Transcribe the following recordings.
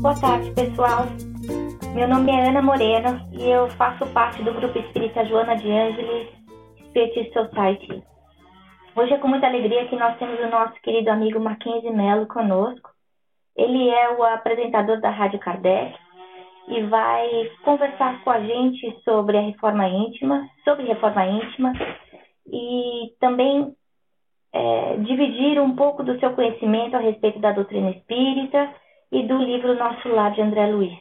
Boa tarde, pessoal. Meu nome é Ana Moreno e eu faço parte do grupo espírita Joana de Ângeles Spirit Society. Hoje é com muita alegria que nós temos o nosso querido amigo Mackenzie Mello conosco. Ele é o apresentador da Rádio Kardec e vai conversar com a gente sobre a reforma íntima, sobre reforma íntima e também é, dividir um pouco do seu conhecimento a respeito da doutrina espírita e do livro Nosso Lar de André Luiz.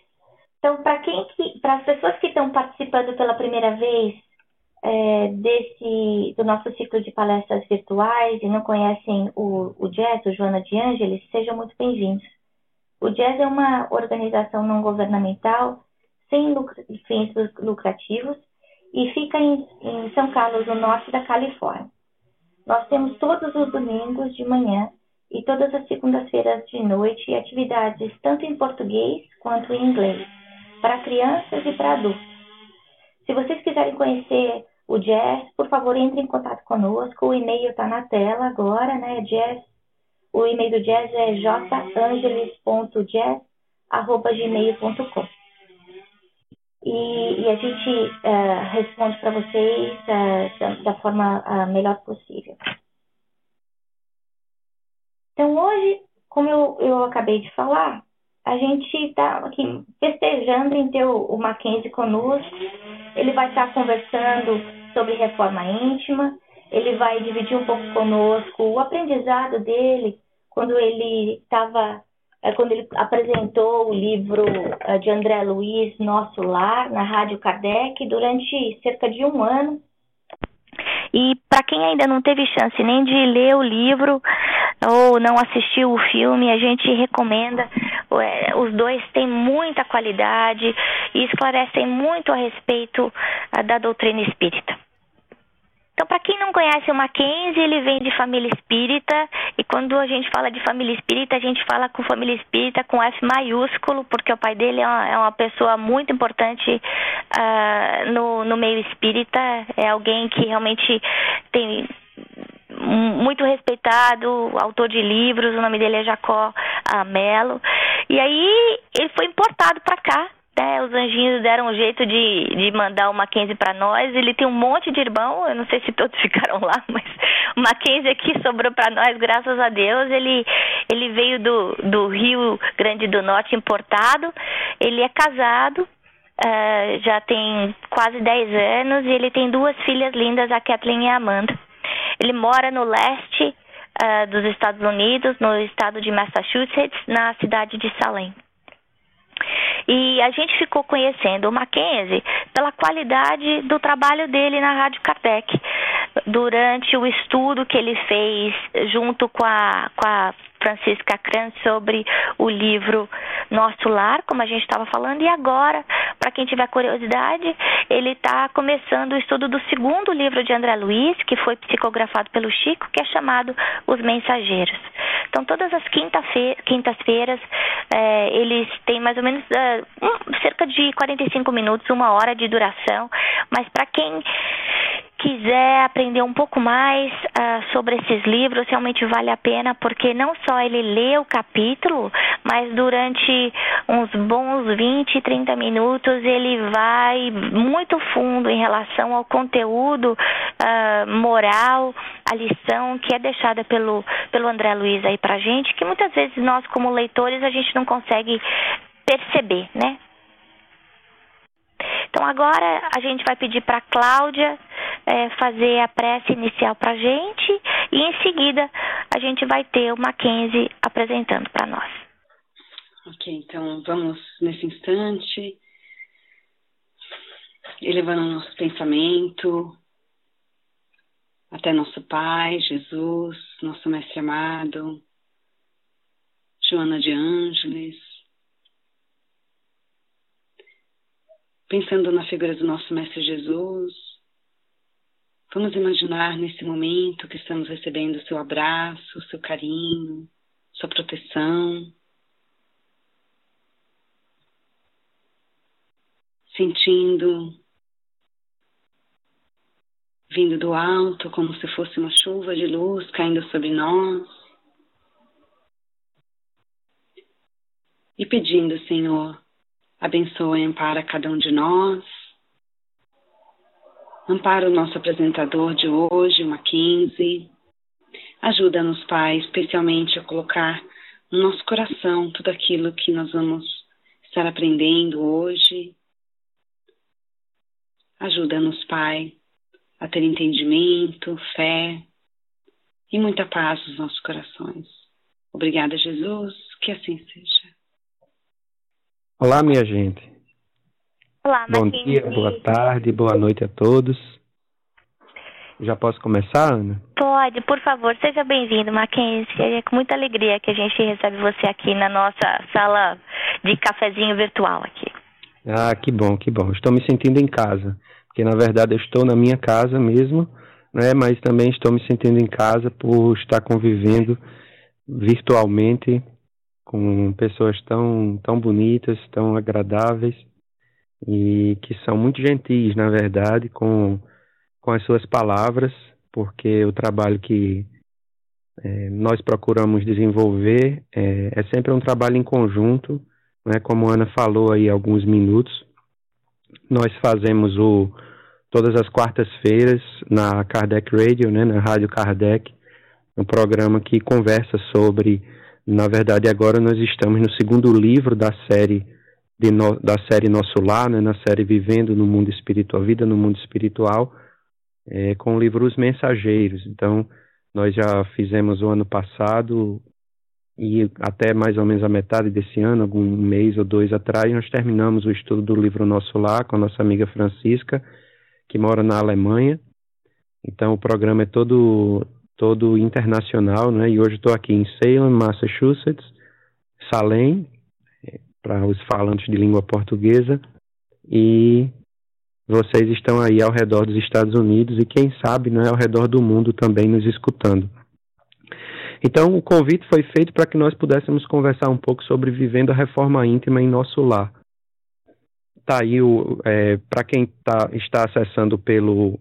Então, para quem que, para as pessoas que estão participando pela primeira vez é, desse do nosso ciclo de palestras virtuais e não conhecem o, o Jazz, o Joana de Ângeles, sejam muito bem-vindos. O Jazz é uma organização não governamental sem fins lucrativos e fica em, em São Carlos, no norte da Califórnia. Nós temos todos os domingos de manhã e todas as segundas-feiras de noite atividades tanto em português quanto em inglês, para crianças e para adultos. Se vocês quiserem conhecer o Jazz, por favor, entre em contato conosco. O e-mail está na tela agora, né? Jazz. O e-mail do Jazz é jangeles.jazz.gmail.com. E, e, a gente uh, responde para vocês uh, da, da, forma uh, melhor possível. Então, hoje, como eu, eu acabei de falar, a gente está aqui festejando em ter o, o Mackenzie conosco. Ele vai estar tá conversando sobre reforma íntima. Ele vai dividir um pouco conosco o aprendizado dele quando ele estava, é, quando ele apresentou o livro é, de André Luiz, Nosso Lar, na Rádio Kardec, durante cerca de um ano. E para quem ainda não teve chance nem de ler o livro ou não assistiu o filme, a gente recomenda. Os dois têm muita qualidade e esclarecem muito a respeito ah, da doutrina espírita. Então, para quem não conhece o Mackenzie, ele vem de família espírita, e quando a gente fala de família espírita, a gente fala com família espírita com F maiúsculo, porque o pai dele é uma, é pessoa muito importante uh, no, no meio espírita, é alguém que realmente tem muito respeitado, autor de livros, o nome dele é Jacó Melo. E aí ele foi importado para cá né, os anjinhos deram um jeito de, de mandar o Mackenzie para nós. Ele tem um monte de irmão, eu não sei se todos ficaram lá, mas o Mackenzie aqui sobrou para nós, graças a Deus. Ele, ele veio do, do Rio Grande do Norte importado, ele é casado, uh, já tem quase 10 anos e ele tem duas filhas lindas, a Kathleen e a Amanda. Ele mora no leste uh, dos Estados Unidos, no estado de Massachusetts, na cidade de Salem. E a gente ficou conhecendo o Mackenzie pela qualidade do trabalho dele na Rádio Kardec, durante o estudo que ele fez junto com a, com a Francisca Kranz sobre o livro Nosso Lar, como a gente estava falando, e agora, para quem tiver curiosidade, ele está começando o estudo do segundo livro de André Luiz, que foi psicografado pelo Chico, que é chamado Os Mensageiros. Então, todas as quintas-feiras, é, eles têm mais ou menos é, um, cerca de 45 minutos, uma hora de duração, mas para quem quiser aprender um pouco mais uh, sobre esses livros, realmente vale a pena, porque não só ele lê o capítulo, mas durante uns bons 20, 30 minutos ele vai muito fundo em relação ao conteúdo uh, moral, a lição que é deixada pelo, pelo André Luiz aí pra gente, que muitas vezes nós, como leitores, a gente não consegue perceber, né? Então agora a gente vai pedir para Cláudia é, fazer a prece inicial para a gente e em seguida a gente vai ter o Mackenzie apresentando para nós. Ok, então vamos nesse instante elevando nosso pensamento até nosso Pai, Jesus, nosso Mestre amado, Joana de Ângeles. Pensando na figura do nosso Mestre Jesus, vamos imaginar nesse momento que estamos recebendo o seu abraço, o seu carinho, sua proteção. Sentindo vindo do alto como se fosse uma chuva de luz caindo sobre nós. e pedindo, Senhor, abençoe e ampara cada um de nós. Ampara o nosso apresentador de hoje, o Mackenzie. Ajuda-nos, Pai, especialmente a colocar no nosso coração tudo aquilo que nós vamos estar aprendendo hoje. Ajuda-nos, Pai, a ter entendimento, fé e muita paz nos nossos corações. Obrigada, Jesus, que assim seja. Olá, minha gente. Olá, Bom dia, boa tarde, boa noite a todos. Já posso começar, Ana? Pode, por favor, seja bem-vindo, Mackenzie. É com muita alegria que a gente recebe você aqui na nossa sala de cafezinho virtual aqui. Ah, que bom, que bom. Estou me sentindo em casa, porque na verdade eu estou na minha casa mesmo, né? Mas também estou me sentindo em casa por estar convivendo virtualmente com pessoas tão, tão bonitas, tão agradáveis e que são muito gentis, na verdade, com, com as suas palavras, porque o trabalho que é, nós procuramos desenvolver é, é, sempre um trabalho em conjunto, né? como a Ana falou aí há alguns minutos. Nós fazemos o todas as quartas-feiras na Kardec Radio, né, na Rádio Kardec, um programa que conversa sobre na verdade, agora nós estamos no segundo livro da série no, da série Nosso Lar, né, na série Vivendo no Mundo Espiritual, Vida no Mundo Espiritual, é, com o livro Os Mensageiros. Então, nós já fizemos o ano passado e até mais ou menos a metade desse ano, algum mês ou dois atrás, nós terminamos o estudo do livro Nosso Lar com a nossa amiga Francisca, que mora na Alemanha. Então, o programa é todo todo internacional, né? E hoje estou aqui em Salem, Massachusetts, Salem, eh, para os falantes de língua portuguesa, e vocês estão aí ao redor dos Estados Unidos e quem sabe, né, ao redor do mundo também nos escutando. Então, o convite foi feito para que nós pudéssemos conversar um pouco sobre vivendo a reforma íntima em nosso lar. Tá aí é, para quem tá, está acessando pelo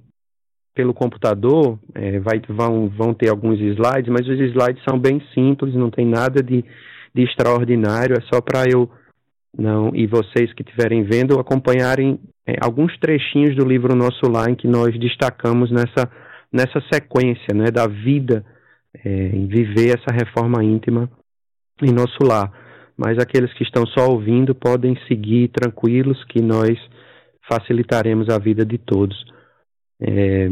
pelo computador, é, vai, vão, vão ter alguns slides, mas os slides são bem simples, não tem nada de, de extraordinário, é só para eu não e vocês que estiverem vendo acompanharem é, alguns trechinhos do livro Nosso Lar em que nós destacamos nessa, nessa sequência né, da vida é, em viver essa reforma íntima em nosso lar. Mas aqueles que estão só ouvindo podem seguir tranquilos que nós facilitaremos a vida de todos. É,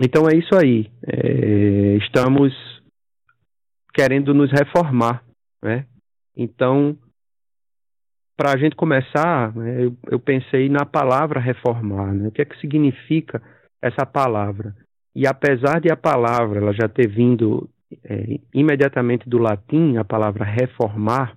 então é isso aí. É, estamos querendo nos reformar, né? Então, para a gente começar, né, eu, eu, pensei na palavra reformar, né? O que é que significa essa palavra? E apesar de a palavra ela já ter vindo é, imediatamente do latim, a palavra reformar,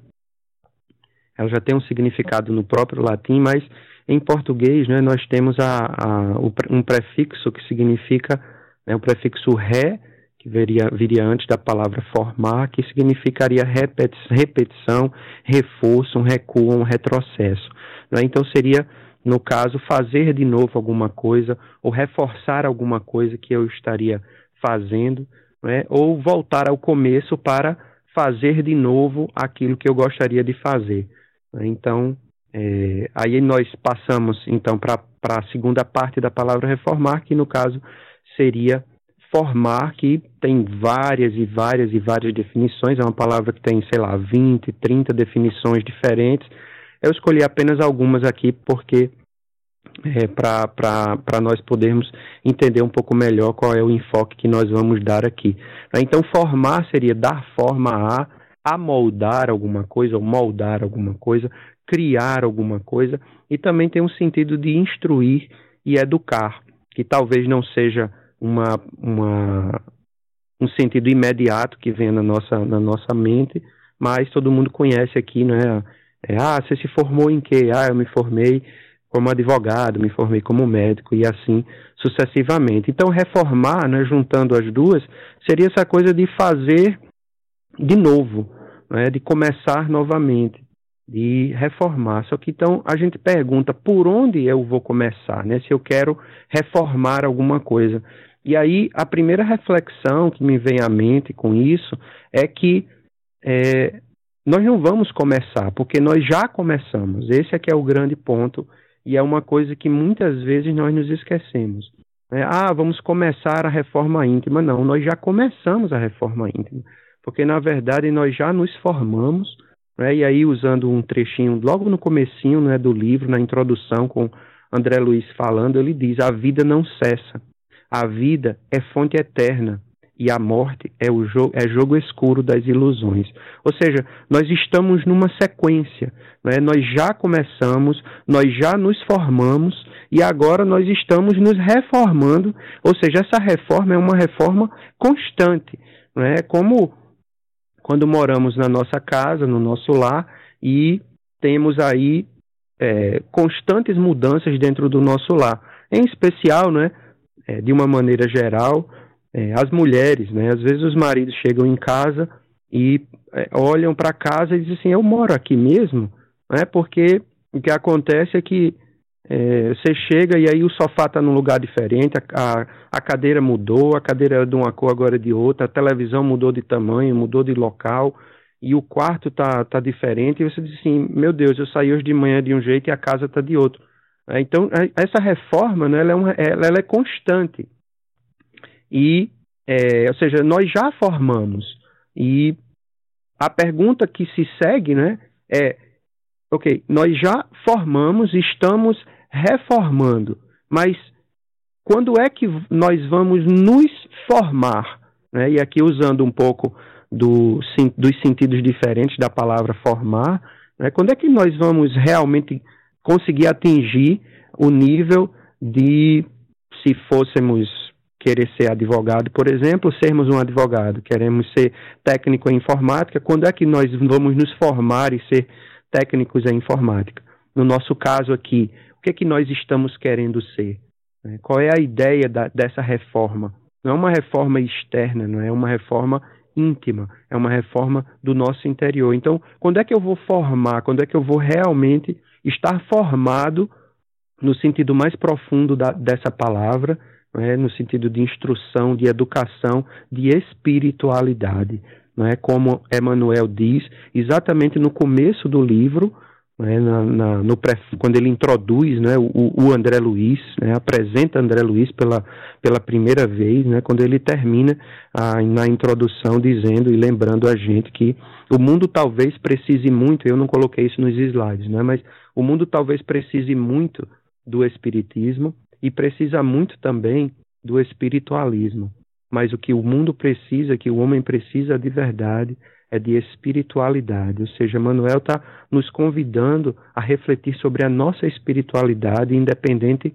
ela já tem um significado no próprio latim, mas em português, né, nós temos a, a, um prefixo que significa né, o prefixo ré, que viria, viria antes da palavra formar, que significaria repetição, reforço, um recuo, um retrocesso. Né? Então seria, no caso, fazer de novo alguma coisa ou reforçar alguma coisa que eu estaria fazendo, né? ou voltar ao começo para fazer de novo aquilo que eu gostaria de fazer. Né? Então, é, aí nós passamos então para a segunda parte da palavra reformar, que no caso seria formar, que tem várias e várias e várias definições, é uma palavra que tem, sei lá, 20, 30 definições diferentes. Eu escolhi apenas algumas aqui porque é, para nós podermos entender um pouco melhor qual é o enfoque que nós vamos dar aqui. Então, formar seria dar forma a, amoldar alguma coisa ou moldar alguma coisa, criar alguma coisa e também tem um sentido de instruir e educar, que talvez não seja uma, uma, um sentido imediato que venha na nossa, na nossa mente, mas todo mundo conhece aqui, né? É, ah, você se formou em quê? Ah, eu me formei como advogado, me formei como médico e assim sucessivamente. Então, reformar, né, juntando as duas, seria essa coisa de fazer de novo, né, de começar novamente, de reformar. Só que então a gente pergunta por onde eu vou começar, né, se eu quero reformar alguma coisa. E aí a primeira reflexão que me vem à mente com isso é que é, nós não vamos começar, porque nós já começamos. Esse é que é o grande ponto e é uma coisa que muitas vezes nós nos esquecemos. É, ah, vamos começar a reforma íntima. Não, nós já começamos a reforma íntima, porque na verdade nós já nos formamos, né, e aí usando um trechinho logo no comecinho né, do livro, na introdução, com André Luiz falando, ele diz, a vida não cessa, a vida é fonte eterna, e a morte é o jogo, é jogo escuro das ilusões. Ou seja, nós estamos numa sequência, né? nós já começamos, nós já nos formamos e agora nós estamos nos reformando, ou seja, essa reforma é uma reforma constante, né? como quando moramos na nossa casa, no nosso lar e temos aí é, constantes mudanças dentro do nosso lar, em especial, né, é, de uma maneira geral, é, as mulheres, né? Às vezes os maridos chegam em casa e é, olham para casa e dizem assim, eu moro aqui mesmo, né? Porque o que acontece é que é, você chega e aí o sofá está num lugar diferente, a, a, a, cadeira mudou, a cadeira é de uma cor agora é de outra, a televisão mudou de tamanho, mudou de local e o quarto está tá diferente e você diz assim, meu Deus, eu saí hoje de manhã de um jeito e a casa está de outro. É, então, é, essa reforma, né, ela, é uma, ela, ela é constante. E, é, ou seja, nós já formamos. E a pergunta que se segue, né, é, ok, nós já formamos, estamos reformando, mas quando é que nós vamos nos formar? Né? E aqui usando um pouco do, dos sentidos diferentes da palavra formar, né? quando é que nós vamos realmente conseguir atingir o nível de, se fôssemos querer ser advogado, por exemplo, sermos um advogado, queremos ser técnico em informática, quando é que nós vamos nos formar e ser técnicos em informática? No nosso caso aqui, o que é que nós estamos querendo ser? Né? Qual é a ideia da, dessa reforma? Não é uma reforma externa, não é uma reforma íntima, é uma reforma do nosso interior. Então, quando é que eu vou formar? Quando é que eu vou realmente estar formado no sentido mais profundo da, dessa palavra? é, no sentido de instrução, de educação, de espiritualidade. Não é? Como Emmanuel diz, exatamente no começo do livro, é, na, na, no pré, quando ele introduz né, o, o, André Luiz, né, apresenta André Luiz pela, pela primeira vez, né, quando ele termina a, na introdução dizendo e lembrando a gente que o mundo talvez precise muito, eu não coloquei isso nos slides, né, mas o mundo talvez precise muito do Espiritismo, e precisa muito também do espiritualismo. Mas o que o mundo precisa, que o homem precisa de verdade, é de espiritualidade. Ou seja, Manuel está nos convidando a refletir sobre a nossa espiritualidade, independente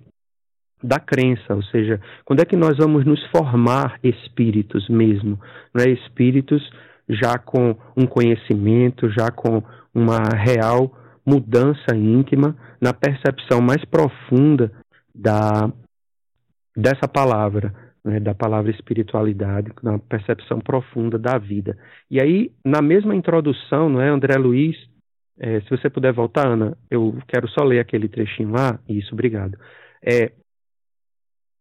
da crença. Ou seja, quando é que nós vamos nos formar espíritos mesmo? Não é? Espíritos já com um conhecimento, já com uma real mudança íntima na percepção mais profunda da dessa palavra, né, da palavra espiritualidade, na percepção profunda da vida. E aí, na mesma introdução, não é, André Luiz, é, se você puder voltar, Ana, eu quero só ler aquele trechinho lá. Isso, obrigado. É,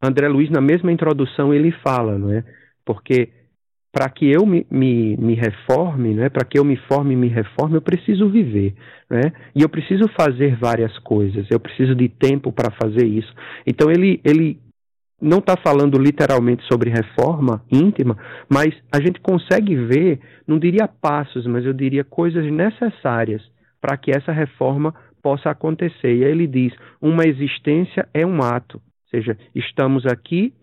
André Luiz, na mesma introdução, ele fala, não é? Porque para que eu me, me, me reforme, né, para que eu me forme e me reforme, eu preciso viver. Né? E eu preciso fazer várias coisas, eu preciso de tempo para fazer isso. Então ele, ele não está falando literalmente sobre reforma íntima, mas a gente consegue ver, não diria passos, mas eu diria coisas necessárias para que essa reforma possa acontecer. E aí ele diz: uma existência é um ato, ou seja, estamos aqui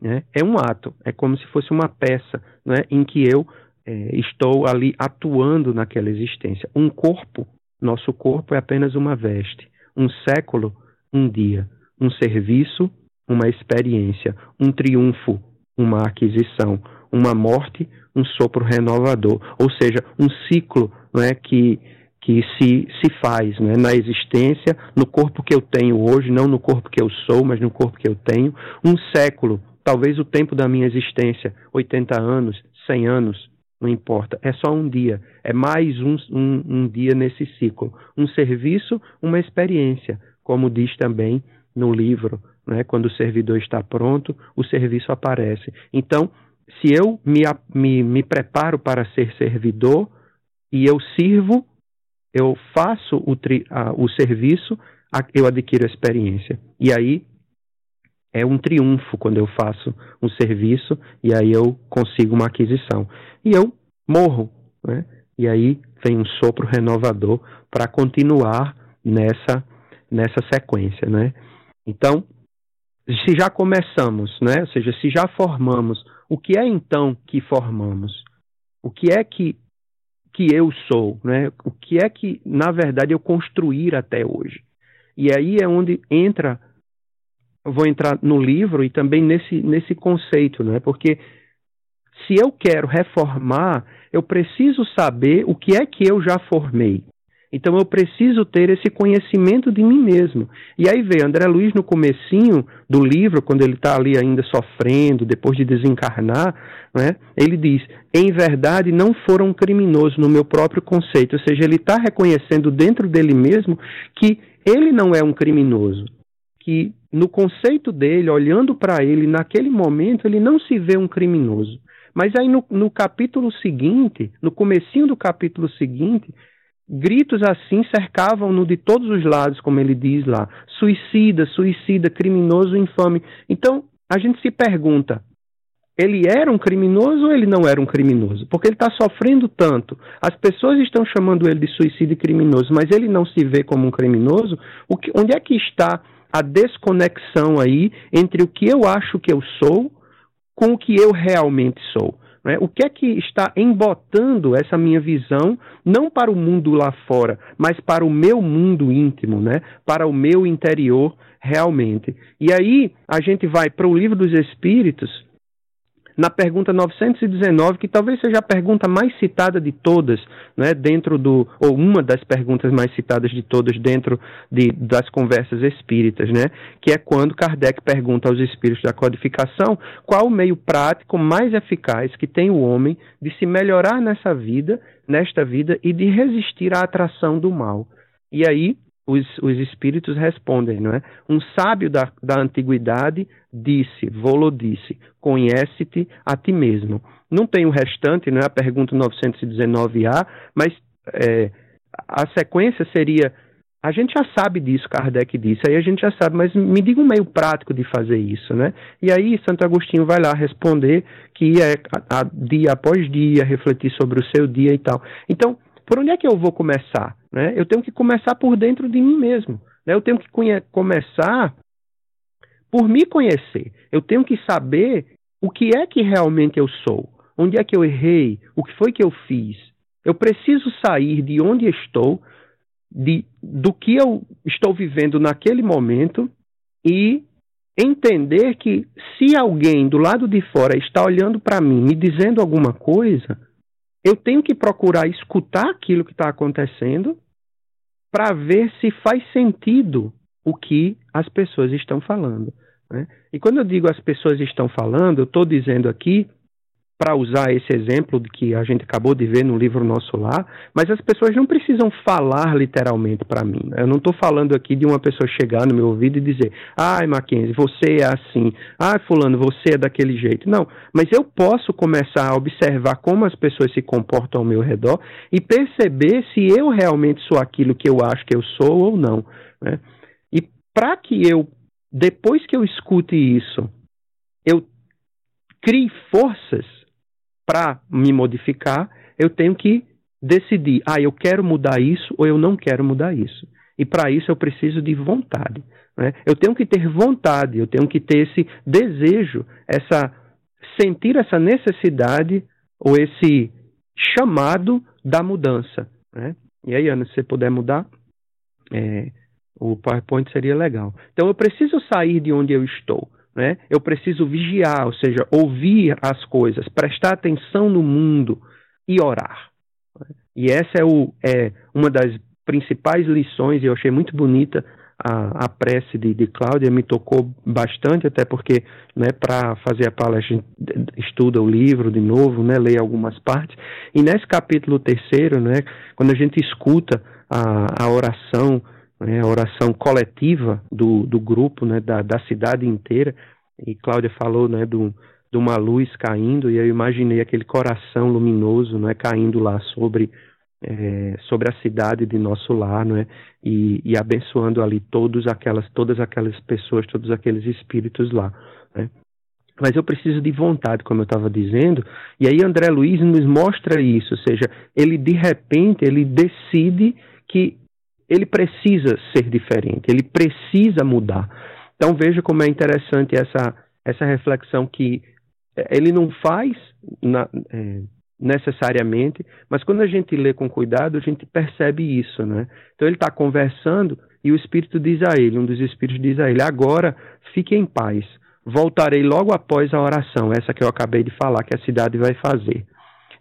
né, é um ato, é como se fosse uma peça né, em que eu é, estou ali atuando naquela existência. Um corpo, nosso corpo é apenas uma veste. Um século, um dia. Um serviço, uma experiência. Um triunfo, uma aquisição. uma morte, um sopro renovador, ou seja, um ciclo não é, que, que se, se faz né, na existência, no corpo que eu tenho hoje, não no corpo que eu sou, mas no corpo que eu tenho, um século, talvez o tempo da minha existência, 80 anos, 100 anos, não importa, é só um dia, é mais um, um, um dia nesse ciclo. Um serviço, uma experiência, como diz também no livro, né? quando o servidor está pronto, o serviço aparece. Então, se eu me, me, me preparo para ser servidor e eu sirvo, eu faço o, tri, a, o serviço, a, eu adquiro experiência. E aí é um triunfo quando eu faço um serviço e aí eu consigo uma aquisição. E eu morro, né? E aí vem um sopro renovador para continuar nessa nessa sequência, né? Então, se já começamos, né? Ou seja, se já formamos, o que é então que formamos? O que é que que eu sou, né? O que é que na verdade eu construir até hoje? E aí é onde entra vou entrar no livro e também nesse, nesse conceito, né? Porque se eu quero reformar, eu preciso saber o que é que eu já formei. Então eu preciso ter esse conhecimento de mim mesmo. E aí vê André Luiz no comecinho do livro, quando ele está ali ainda sofrendo, depois de desencarnar, né, ele diz: em verdade não foram criminosos no meu próprio conceito. Ou seja, ele está reconhecendo dentro dele mesmo que ele não é um criminoso que no conceito dele, olhando para ele naquele momento, ele não se vê um criminoso. Mas aí no, no capítulo seguinte, no comecinho do capítulo seguinte, gritos assim cercavam-no de todos os lados, como ele diz lá, suicida, suicida, criminoso, infame. Então a gente se pergunta, ele era um criminoso ou ele não era um criminoso? Porque ele está sofrendo tanto. As pessoas estão chamando ele de suicida e criminoso, mas ele não se vê como um criminoso. Que, onde é que está a desconexão aí entre o que eu acho que eu sou com o que eu realmente sou. Né? O que é que está embotando essa minha visão, não para o mundo lá fora, mas para o meu mundo íntimo, né? para o meu interior realmente. E aí a gente vai para o livro dos Espíritos, na pergunta 919, que talvez seja a pergunta mais citada de todas, né, dentro do, ou uma das perguntas mais citadas de todas dentro de, das conversas espíritas, né, que é quando Kardec pergunta aos espíritos da codificação qual o meio prático mais eficaz que tem o homem de se melhorar nessa vida, nesta vida, e de resistir à atração do mal. E aí, os, os espíritos respondem, não é? Um sábio da, da antiguidade disse, Volo disse, conhece-te a ti mesmo. Não tem o restante, não é a pergunta 919A, mas é, a sequência seria, a gente já sabe disso, Kardec disse, aí a gente já sabe, mas me diga um meio prático de fazer isso, né? E aí Santo Agostinho vai lá responder que é a, a, dia após dia, refletir sobre o seu dia e tal. Então, por onde é que eu vou começar? Né? Eu tenho que começar por dentro de mim mesmo. Né? Eu tenho que começar por me conhecer. Eu tenho que saber o que é que realmente eu sou. Onde é que eu errei? O que foi que eu fiz? Eu preciso sair de onde estou, de, do que eu estou vivendo naquele momento e entender que se alguém do lado de fora está olhando para mim, me dizendo alguma coisa, eu tenho que procurar escutar aquilo que está acontecendo para ver se faz sentido o que as pessoas estão falando. Né? E quando eu digo as pessoas estão falando, eu estou dizendo aqui para usar esse exemplo de que a gente acabou de ver no livro nosso lá, mas as pessoas não precisam falar literalmente para mim. Eu não estou falando aqui de uma pessoa chegar no meu ouvido e dizer, ai Mackenzie, você é assim, ai fulano, você é daquele jeito. Não, mas eu posso começar a observar como as pessoas se comportam ao meu redor e perceber se eu realmente sou aquilo que eu acho que eu sou ou não. Né? E para que eu, depois que eu escute isso, eu crie forças para me modificar, eu tenho que decidir, ah, eu quero mudar isso ou eu não quero mudar isso. E para isso eu preciso de vontade. Né? Eu tenho que ter vontade, eu tenho que ter esse desejo, essa sentir essa necessidade ou esse chamado da mudança. Né? E aí, Ana, se você puder mudar, é, o PowerPoint seria legal. Então eu preciso sair de onde eu estou. Né, eu preciso vigiar, ou seja, ouvir as coisas, prestar atenção no mundo e orar. E essa é, o, é uma das principais lições, e eu achei muito bonita a, a prece de, de Cláudia, me tocou bastante, até porque né, para fazer a palestra a gente estuda o livro de novo, né, algumas partes. E nesse capítulo terceiro, né, quando a gente escuta a, a oração, né, a oração coletiva do, do grupo, né, da, da cidade inteira, e Cláudia falou né, do, de uma luz caindo, e eu imaginei aquele coração luminoso né, caindo lá sobre é, sobre a cidade de nosso lar, não é? E, e, abençoando ali todos aquelas, todas aquelas pessoas, todos aqueles espíritos lá. Né? Mas eu preciso de vontade, como eu estava dizendo, e aí André Luiz nos mostra isso, ou seja, ele de repente ele decide que ele precisa ser diferente, ele precisa mudar. Então veja como é interessante essa, essa reflexão que ele não faz na, é, necessariamente, mas quando a gente lê com cuidado, a gente percebe isso, né? Então ele está conversando e o Espírito diz a ele, um dos Espíritos diz a ele, agora fique em paz, voltarei logo após a oração, essa que eu acabei de falar, que a cidade vai fazer.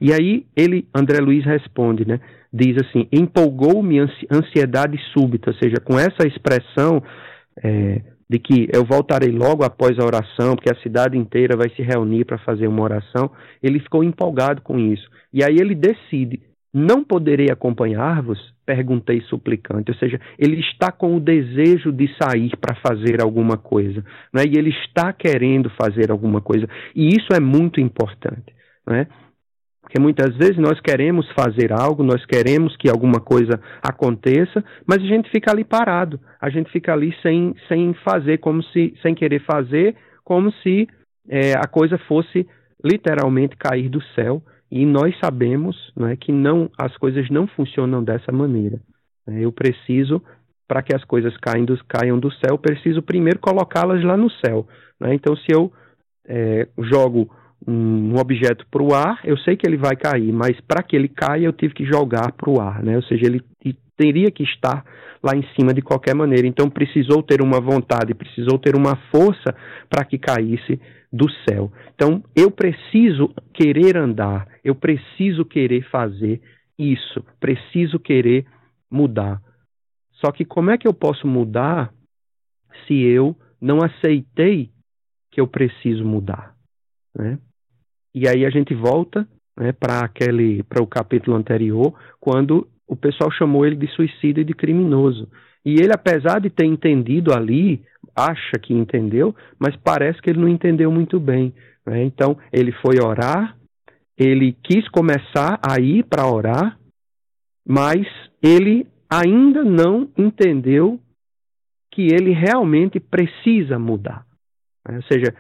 E aí ele, André Luiz responde, né? Diz assim, empolgou-me ansiedade súbita, ou seja, com essa expressão é, de que eu voltarei logo após a oração, porque a cidade inteira vai se reunir para fazer uma oração, ele ficou empolgado com isso. E aí ele decide: não poderei acompanhar-vos? Perguntei suplicante. Ou seja, ele está com o desejo de sair para fazer alguma coisa. Né? E ele está querendo fazer alguma coisa. E isso é muito importante. Né? Porque muitas vezes nós queremos fazer algo, nós queremos que alguma coisa aconteça, mas a gente fica ali parado, a gente fica ali sem, sem fazer, como se, sem querer fazer, como se é, a coisa fosse literalmente cair do céu. E nós sabemos não é, que não, as coisas não funcionam dessa maneira. É, eu preciso, para que as coisas caiam do, caiam do céu, preciso primeiro colocá-las lá no céu. Né? Então, se eu é, jogo um objeto para o ar, eu sei que ele vai cair, mas para que ele caia eu tive que jogar para o ar, né? Ou seja, ele teria que estar lá em cima de qualquer maneira. Então precisou ter uma vontade, precisou ter uma força para que caísse do céu. Então eu preciso querer andar, eu preciso querer fazer isso, preciso querer mudar. Só que como é que eu posso mudar se eu não aceitei que eu preciso mudar? Né? E aí a gente volta né, para aquele para o capítulo anterior, quando o pessoal chamou ele de suicídio e de criminoso. E ele, apesar de ter entendido ali, acha que entendeu, mas parece que ele não entendeu muito bem. Né? Então, ele foi orar, ele quis começar a ir para orar, mas ele ainda não entendeu que ele realmente precisa mudar. Né? Ou seja,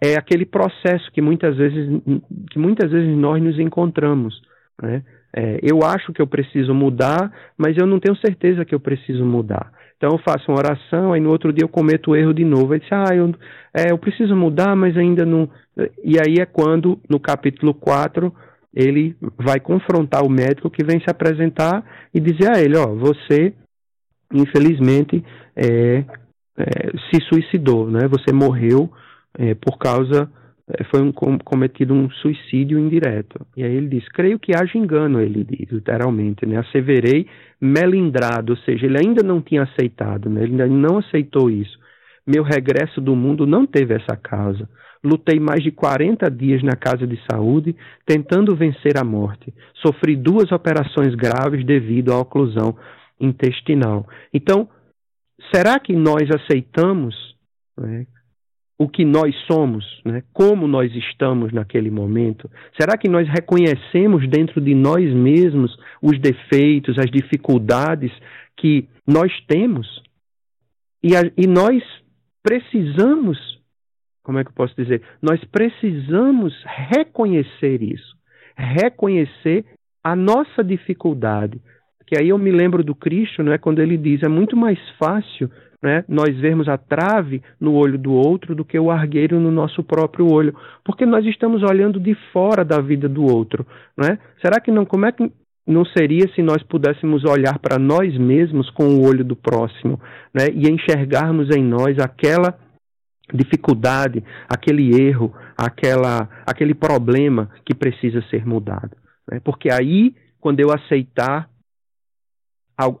é, aquele processo que muitas vezes, que muitas vezes nós nos encontramos. Né? É, eu acho que eu preciso mudar, mas eu não tenho certeza que eu preciso mudar. Então eu faço uma oração, aí no outro dia eu cometo o erro de novo. Aí diz, ah, eu, é, eu preciso mudar, mas ainda não. E aí é quando, no capítulo 4, ele vai confrontar o médico que vem se apresentar e dizer a ele, ó, você, infelizmente, é, é, se suicidou, né? Você morreu é, por causa é, foi um, cometido um suicídio indireto. E aí ele diz: creio que haja engano, ele diz, literalmente, né? Asseverei melindrado, ou seja, ele ainda não tinha aceitado, né? ele ainda não aceitou isso. Meu regresso do mundo não teve essa causa. Lutei mais de 40 dias na casa de saúde, tentando vencer a morte. Sofri duas operações graves devido à oclusão intestinal. Então, será que nós aceitamos né, o que nós somos, né? como nós estamos naquele momento? Será que nós reconhecemos dentro de nós mesmos os defeitos, as dificuldades que nós temos? E, a, e nós precisamos, como é que eu posso dizer? Nós precisamos reconhecer isso, reconhecer a nossa dificuldade. Que aí eu me lembro do Cristo, não é quando ele diz é muito mais fácil né, nós vermos a trave no olho do outro do que o argueiro no nosso próprio olho, porque nós estamos olhando de fora da vida do outro, né? Será que não? Como é que não seria se nós pudéssemos olhar para nós mesmos com o olho do próximo, né, e enxergarmos em nós aquela dificuldade, aquele erro, aquela, aquele problema que precisa ser mudado. Né? Porque aí, quando eu aceitar,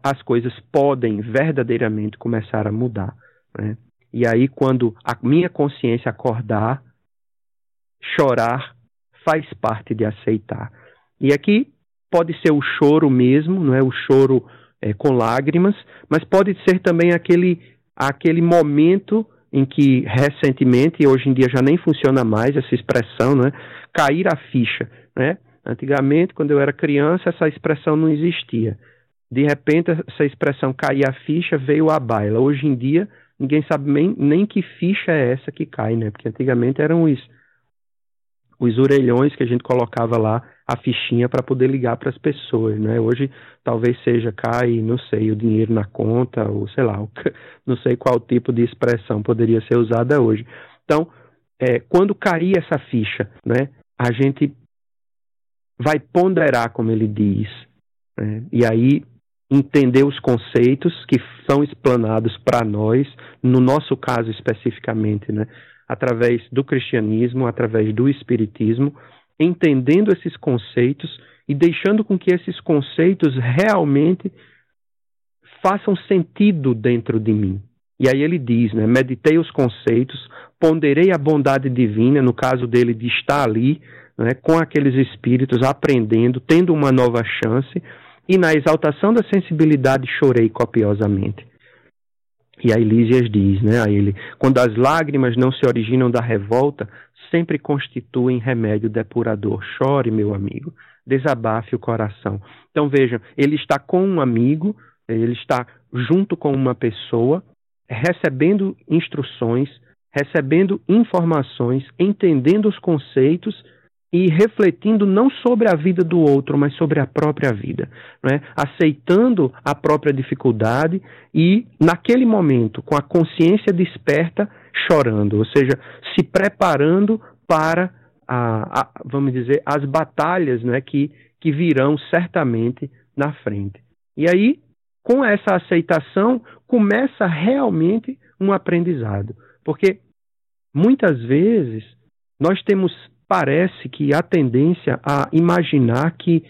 as coisas podem verdadeiramente começar a mudar. Né? E aí, quando a minha consciência acordar, chorar faz parte de aceitar. E aqui pode ser o choro mesmo, não é o choro é, com lágrimas, mas pode ser também aquele, aquele momento em que recentemente, e hoje em dia já nem funciona mais essa expressão, né? cair a ficha. Né? Antigamente, quando eu era criança, essa expressão não existia. De repente, essa expressão cair a ficha veio à baila. Hoje em dia, ninguém sabe nem, nem que ficha é essa que cai, né? Porque antigamente eram os, os orelhões que a gente colocava lá a fichinha para poder ligar para as pessoas, né? Hoje talvez seja cai, não sei, o dinheiro na conta ou sei lá, não sei qual tipo de expressão poderia ser usada hoje. Então, é, quando cair essa ficha, né? A gente vai ponderar, como ele diz, né? e aí entender os conceitos que são explanados para nós, no nosso caso especificamente, né? Através do cristianismo, através do espiritismo entendendo esses conceitos e deixando com que esses conceitos realmente façam sentido dentro de mim. E aí ele diz, né, meditei os conceitos, ponderei a bondade divina, no caso dele de estar ali, né, com aqueles espíritos, aprendendo, tendo uma nova chance, e na exaltação da sensibilidade chorei copiosamente. E a Elísias diz, né, a ele, quando as lágrimas não se originam da revolta, sempre constituem remédio depurador. Chore, meu amigo, desabafe o coração. Então vejam, ele está com um amigo, ele está junto com uma pessoa, recebendo instruções, recebendo informações, entendendo os conceitos e refletindo não sobre a vida do outro, mas sobre a própria vida, né? aceitando a própria dificuldade e, naquele momento, com a consciência desperta, chorando, ou seja, se preparando para, a, a, vamos dizer, as batalhas né, que, que virão certamente na frente. E aí, com essa aceitação, começa realmente um aprendizado, porque muitas vezes nós temos, parece que, a tendência a imaginar que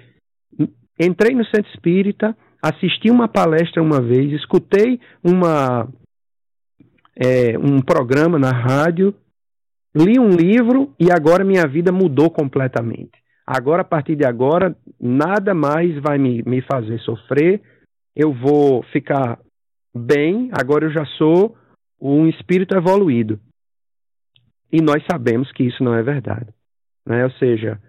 entrei no centro espírita, assisti uma palestra uma vez, escutei uma é, um programa na rádio, li um livro e agora minha vida mudou completamente. Agora, a partir de agora, nada mais vai me, me fazer sofrer, eu vou ficar bem, agora eu já sou um espírito evoluído. E nós sabemos que isso não é verdade. Né? Ou seja,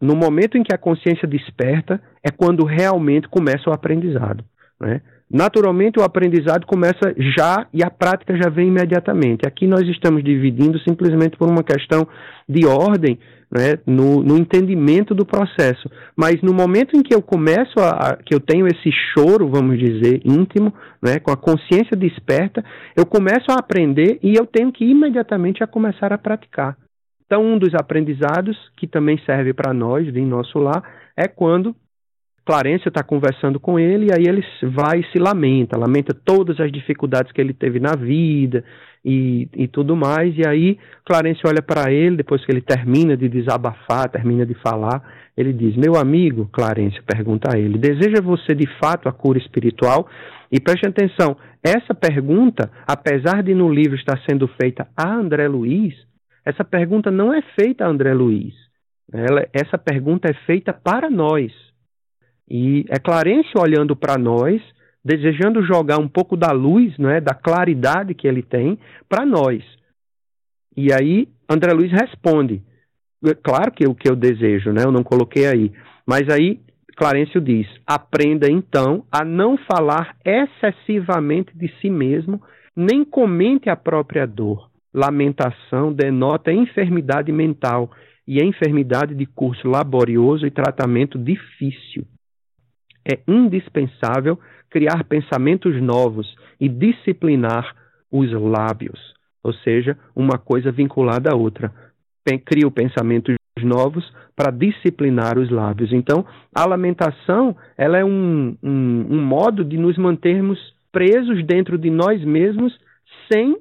no momento em que a consciência desperta, é quando realmente começa o aprendizado. Né? Naturalmente, o aprendizado começa já e a prática já vem imediatamente. Aqui nós estamos dividindo simplesmente por uma questão de ordem né, no, no, entendimento do processo. Mas no momento em que eu começo a, a, que eu tenho esse choro, vamos dizer, íntimo, né, com a consciência desperta, eu começo a aprender e eu tenho que imediatamente a começar a praticar. Então, um dos aprendizados que também serve para nós, em nosso lar, é quando Clarência está conversando com ele e aí ele vai e se lamenta, lamenta todas as dificuldades que ele teve na vida e, e tudo mais. E aí Clarência olha para ele, depois que ele termina de desabafar, termina de falar, ele diz: Meu amigo, Clarência pergunta a ele, deseja você de fato a cura espiritual? E preste atenção, essa pergunta, apesar de no livro estar sendo feita a André Luiz, essa pergunta não é feita a André Luiz. Ela, essa pergunta é feita para nós e é Clarence olhando para nós, desejando jogar um pouco da luz, né, da claridade que ele tem para nós. E aí André Luiz responde. É claro que é o que eu desejo, né? Eu não coloquei aí. Mas aí Clarencio diz: aprenda então a não falar excessivamente de si mesmo, nem comente a própria dor. Lamentação denota enfermidade mental e enfermidade de curso laborioso e tratamento difícil é indispensável criar pensamentos novos e disciplinar os lábios, ou seja, uma coisa vinculada à outra. Crio pensamentos novos para disciplinar os lábios. Então, a lamentação ela é um, um, um modo de nos mantermos presos dentro de nós mesmos sem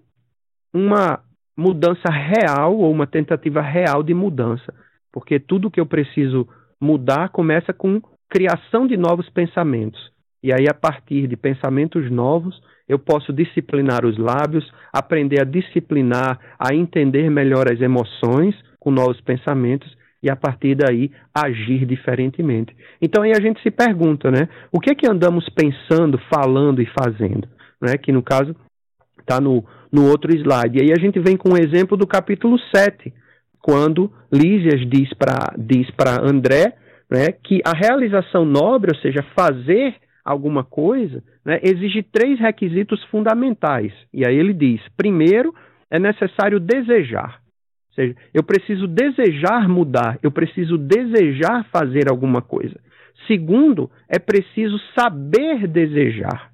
uma mudança real ou uma tentativa real de mudança. Porque tudo que eu preciso mudar começa com criação de novos pensamentos. E aí, a partir de pensamentos novos, eu posso disciplinar os lábios, aprender a disciplinar, a entender melhor as emoções com novos pensamentos e a partir daí agir diferentemente. Então aí a gente se pergunta, né? O que é que andamos pensando, falando e fazendo? Né? Que no caso está no, no outro slide. E aí a gente vem com o um exemplo do capítulo 7, quando Lísias diz para diz André né, que a realização nobre, ou seja, fazer alguma coisa, né, exige três requisitos fundamentais. E aí ele diz: primeiro, é necessário desejar. Ou seja, eu preciso desejar mudar, eu preciso desejar fazer alguma coisa. Segundo, é preciso saber desejar.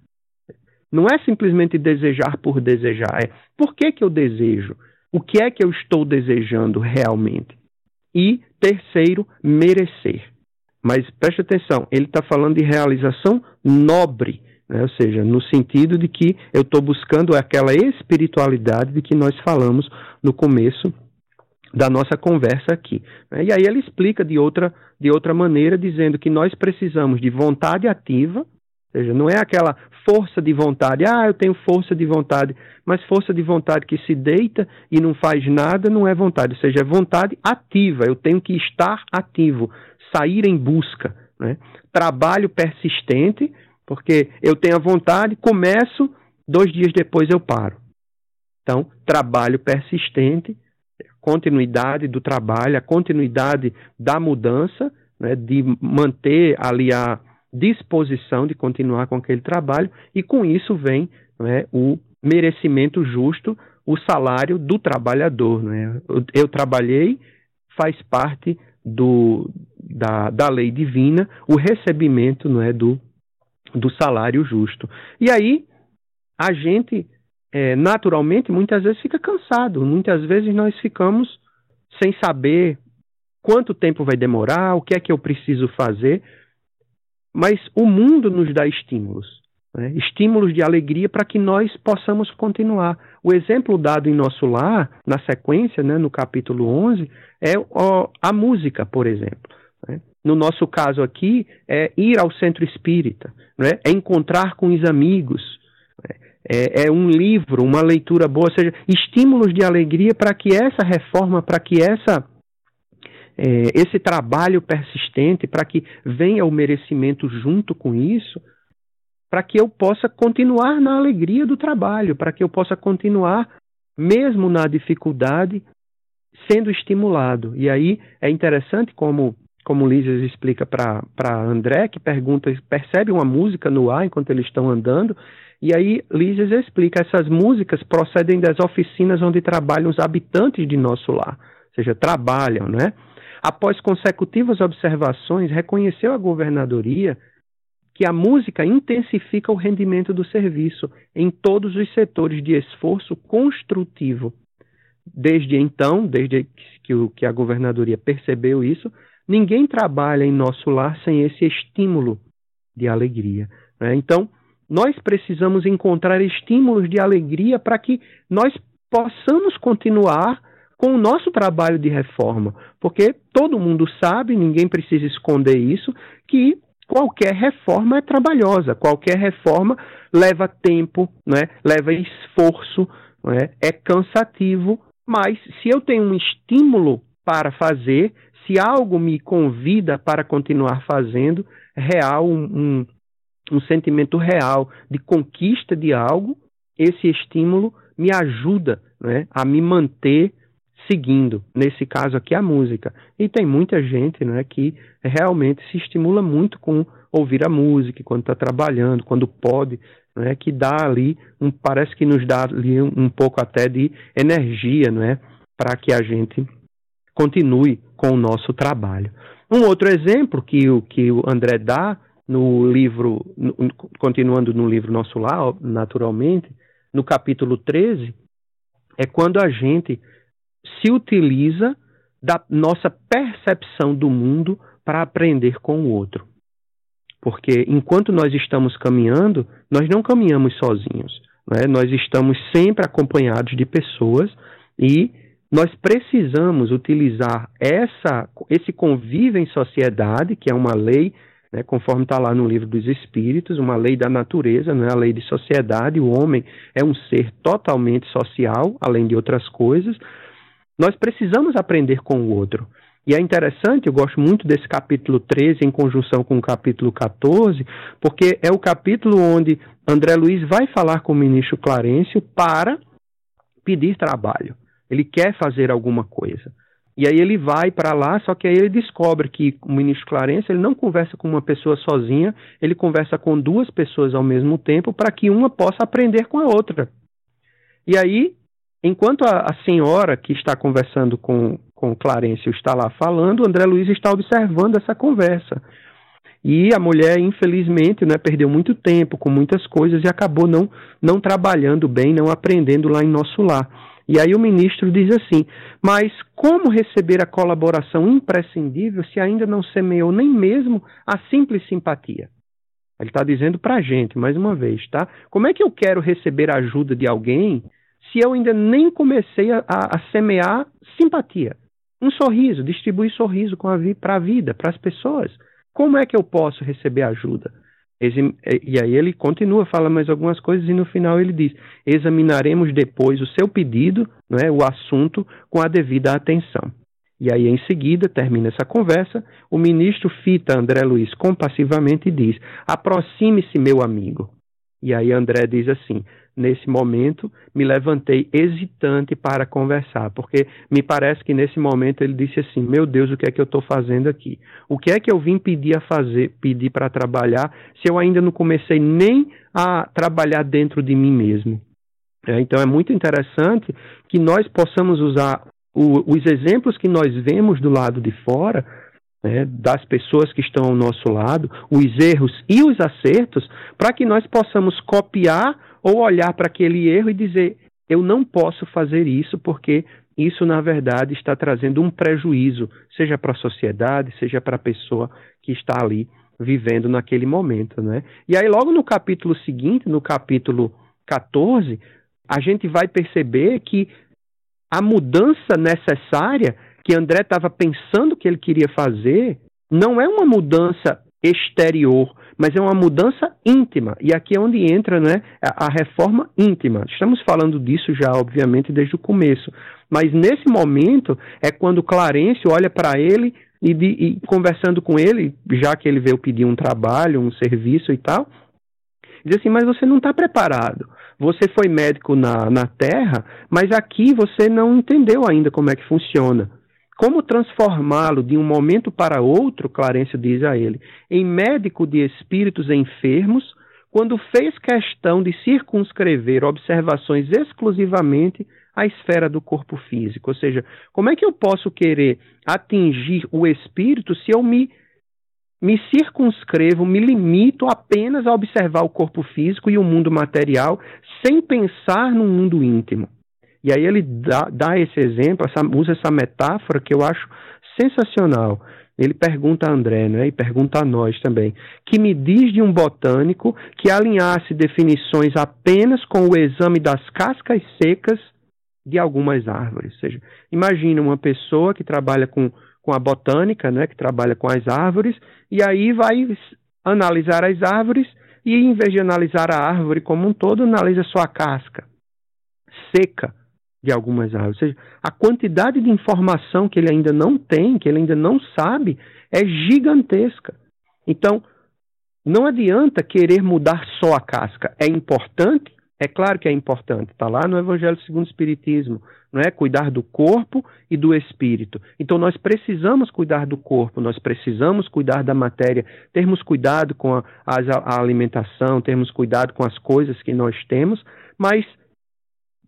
Não é simplesmente desejar por desejar, é por que, que eu desejo? O que é que eu estou desejando realmente? E terceiro, merecer. Mas preste atenção, ele está falando de realização nobre, né? ou seja, no sentido de que eu estou buscando aquela espiritualidade de que nós falamos no começo da nossa conversa aqui. Né? E aí ele explica de outra, de outra maneira, dizendo que nós precisamos de vontade ativa, ou seja, não é aquela força de vontade, ah, eu tenho força de vontade, mas força de vontade que se deita e não faz nada não é vontade, ou seja, é vontade ativa, eu tenho que estar ativo, sair em busca. Né? Trabalho persistente, porque eu tenho a vontade, começo, dois dias depois eu paro. Então, trabalho persistente, continuidade do trabalho, a continuidade da mudança, né, de manter ali a disposição de continuar com aquele trabalho, e com isso vem né, o merecimento justo, o salário do trabalhador. Né? Eu, eu trabalhei, faz parte do, da, da lei divina o recebimento não é, do, do salário justo. E aí, a gente, é, naturalmente, muitas vezes fica cansado, muitas vezes nós ficamos sem saber quanto tempo vai demorar, o que é que eu preciso fazer, mas o mundo nos dá estímulos. Né? Estímulos de alegria para que nós possamos continuar. O exemplo dado em nosso lar, na sequência, né, no capítulo 11, é ó, a música, por exemplo. Né? No nosso caso aqui, é ir ao centro espírita, né? é encontrar com os amigos, né? é, é, um livro, uma leitura boa, ou seja, estímulos de alegria para que essa reforma, para que essa é, esse trabalho persistente, para que venha o merecimento junto com isso, para que eu possa continuar na alegria do trabalho, para que eu possa continuar, mesmo na dificuldade, sendo estimulado. E aí é interessante como como Lízias explica para André, que pergunta, percebe uma música no ar enquanto eles estão andando, e aí Lízias explica, essas músicas procedem das oficinas onde trabalham os habitantes de nosso lar, ou seja, trabalham, né? Após consecutivas observações, reconheceu a governadoria que a música intensifica o rendimento do serviço em todos os setores de esforço construtivo. Desde então, desde que, a governadoria percebeu isso, ninguém trabalha em nosso lar sem esse estímulo de alegria. Né? Então, nós precisamos encontrar estímulos de alegria para que nós possamos continuar com o nosso trabalho de reforma, porque todo mundo sabe, ninguém precisa esconder isso, que qualquer reforma é trabalhosa, qualquer reforma leva tempo, né? leva esforço, né? é cansativo, mas se eu tenho um estímulo para fazer, se algo me convida para continuar fazendo, real, um, um, sentimento real de conquista de algo, esse estímulo me ajuda né, a me manter seguindo, nesse caso aqui, a música. E tem muita gente né, que realmente se estimula muito com ouvir a música, quando está trabalhando, quando pode, né, que dá ali, um, parece que nos dá ali um, um pouco até de energia né, para que a gente continue com o nosso trabalho. Um outro exemplo que o, que o André dá no livro, no, continuando no livro Nosso Lar, naturalmente, no capítulo 13, é quando a gente se utiliza da nossa percepção do mundo para aprender com o outro. Porque enquanto nós estamos caminhando, nós não caminhamos sozinhos. Né? Nós estamos sempre acompanhados de pessoas e nós precisamos utilizar essa, esse convívio em sociedade, que é uma lei, né, conforme está lá no livro dos Espíritos, uma lei da natureza, não é a lei de sociedade. O homem é um ser totalmente social, além de outras coisas. Nós precisamos aprender com o outro. E é interessante, eu gosto muito desse capítulo 13 em conjunção com o capítulo 14, porque é o capítulo onde André Luiz vai falar com o ministro Clarencio para pedir trabalho. Ele quer fazer alguma coisa. E aí ele vai para lá, só que aí ele descobre que o ministro Clarence ele não conversa com uma pessoa sozinha, ele conversa com duas pessoas ao mesmo tempo para que uma possa aprender com a outra. E aí, enquanto a, a senhora que está conversando com, com Clarence está lá falando, André Luiz está observando essa conversa. E a mulher, infelizmente, né, perdeu muito tempo com muitas coisas e acabou não, não trabalhando bem, não aprendendo lá em nosso lar. E aí o ministro diz assim: Mas como receber a colaboração imprescindível se ainda não semeou nem mesmo a simples simpatia? Ele está dizendo para a gente, mais uma vez, tá? Como é que eu quero receber a ajuda de alguém se eu ainda nem comecei a, a, semear simpatia? Um sorriso, distribuir sorriso para a vida, para as pessoas. Como é que eu posso receber ajuda? E aí ele continua, fala mais algumas coisas e no final ele diz: examinaremos depois o seu pedido, é, o assunto, com a devida atenção. E aí, em seguida, termina essa conversa, o ministro fita André Luiz compassivamente e diz: aproxime-se, meu amigo. E aí André diz assim: nesse momento, me levantei hesitante para conversar, porque me parece que nesse momento ele disse assim: Meu Deus, o que é que eu estou fazendo aqui? O que é que eu vim pedir a fazer, pedir para trabalhar, se eu ainda não comecei nem a trabalhar dentro de mim mesmo? É, então é muito interessante que nós possamos usar o, os exemplos que nós vemos do lado de fora né, das pessoas que estão ao nosso lado, os erros e os acertos, para que nós possamos copiar ou olhar para aquele erro e dizer: eu não posso fazer isso porque isso, na verdade, está trazendo um prejuízo, seja para a sociedade, seja para a pessoa que está ali vivendo naquele momento. Né? E aí, logo no capítulo seguinte, no capítulo 14, a gente vai perceber que a mudança necessária que André estava pensando que ele queria fazer não é uma mudança exterior, mas é uma mudança íntima. E aqui é onde entra né, a, reforma íntima. Estamos falando disso já, obviamente, desde o começo. Mas nesse momento é quando Clarencio olha para ele e, de, e, conversando com ele, já que ele veio pedir um trabalho, um serviço e tal, diz assim: Mas você não está preparado. Você foi médico na, na Terra, mas aqui você não entendeu ainda como é que funciona. Como transformá-lo de um momento para outro, Clarencio diz a ele, em médico de espíritos enfermos, quando fez questão de circunscrever observações exclusivamente à esfera do corpo físico. Ou seja, como é que eu posso querer atingir o espírito se eu me, me circunscrevo, me limito apenas a observar o corpo físico e o mundo material, sem pensar no mundo íntimo? E aí ele dá, dá esse exemplo, essa, usa essa metáfora que eu acho sensacional. Ele pergunta a André, né, e pergunta a nós também, que me diz de um botânico que alinhasse definições apenas com o exame das cascas secas de algumas árvores. Ou seja, imagina uma pessoa que trabalha com, com a botânica, né, que trabalha com as árvores, e aí vai analisar as árvores e, em vez de analisar a árvore como um todo, analisa sua casca seca de algumas árvores. Ou seja, a quantidade de informação que ele ainda não tem, que ele ainda não sabe, é gigantesca. Então, não adianta querer mudar só a casca. É importante? É claro que é importante. Está lá no Evangelho segundo o Espiritismo. Não é? Cuidar do corpo e do espírito. Então, nós precisamos cuidar do corpo, nós precisamos cuidar da matéria, termos cuidado com a, a alimentação, termos cuidado com as coisas que nós temos, mas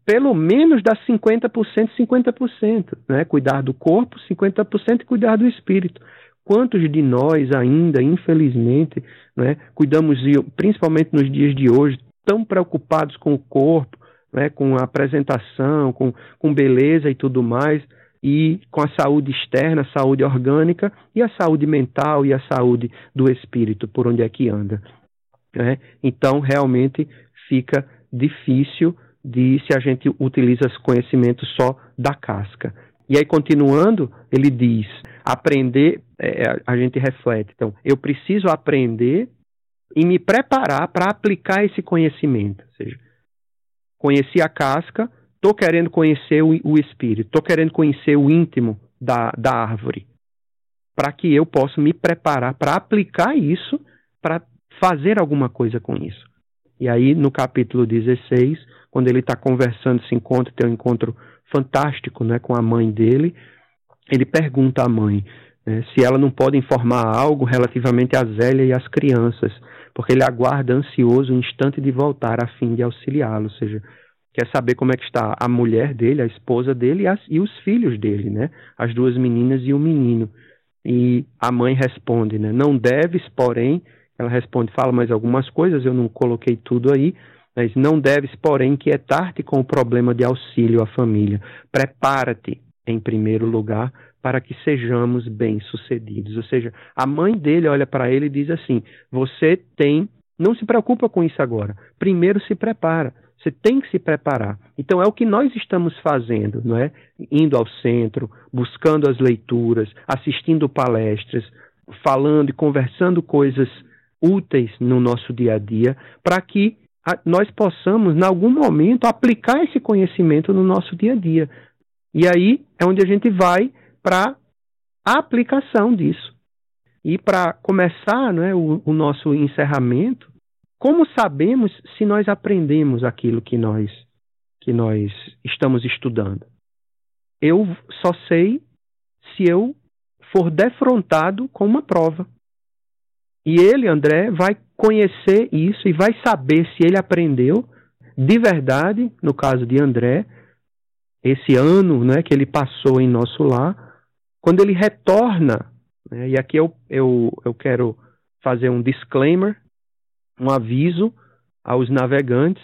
pelo menos dá 50%, 50%, né? Cuidar do corpo, 50% e cuidar do espírito. Quantos de nós ainda, infelizmente, né, cuidamos, principalmente nos dias de hoje, tão preocupados com o corpo, né, com a apresentação, com, com beleza e tudo mais, e com a saúde externa, a saúde orgânica e a saúde mental e a saúde do espírito, por onde é que anda. Né? Então, realmente fica difícil de se a gente utiliza esse conhecimento só da casca. E aí, continuando, ele diz: aprender, é, a gente reflete. Então, eu preciso aprender e me preparar para aplicar esse conhecimento. Ou seja, conheci a casca, estou querendo conhecer o, o espírito, estou querendo conhecer o íntimo da, da árvore, para que eu possa me preparar para aplicar isso, para fazer alguma coisa com isso. E aí, no capítulo 16, quando ele está conversando, se encontra, tem um encontro fantástico né, com a mãe dele, ele pergunta à mãe né, se ela não pode informar algo relativamente a Zélia e às crianças, porque ele aguarda ansioso o instante de voltar a fim de auxiliá-lo, ou seja, quer saber como é que está a mulher dele, a esposa dele e, as, e os filhos dele, né, as duas meninas e o menino. E a mãe responde, né, não deves, porém, ela responde, fala mais algumas coisas, eu não coloquei tudo aí, mas não deves, porém, inquietar-te com o problema de auxílio à família. Prepara-te, em primeiro lugar, para que sejamos bem-sucedidos. Ou seja, a mãe dele olha para ele e diz assim: Você tem, não se preocupa com isso agora. Primeiro se prepara. Você tem que se preparar. Então é o que nós estamos fazendo, não é? Indo ao centro, buscando as leituras, assistindo palestras, falando e conversando coisas úteis no nosso dia a dia, para que nós possamos, em algum momento, aplicar esse conhecimento no nosso dia a dia. E aí é onde a gente vai para a aplicação disso. E para começar né, o, o nosso encerramento, como sabemos se nós aprendemos aquilo que nós, que nós estamos estudando? Eu só sei se eu for defrontado com uma prova. E ele, André, vai conhecer isso e vai saber se ele aprendeu de verdade, no caso de André, esse ano né, que ele passou em nosso lar, quando ele retorna, né, e aqui eu, eu, eu quero fazer um disclaimer, um aviso aos navegantes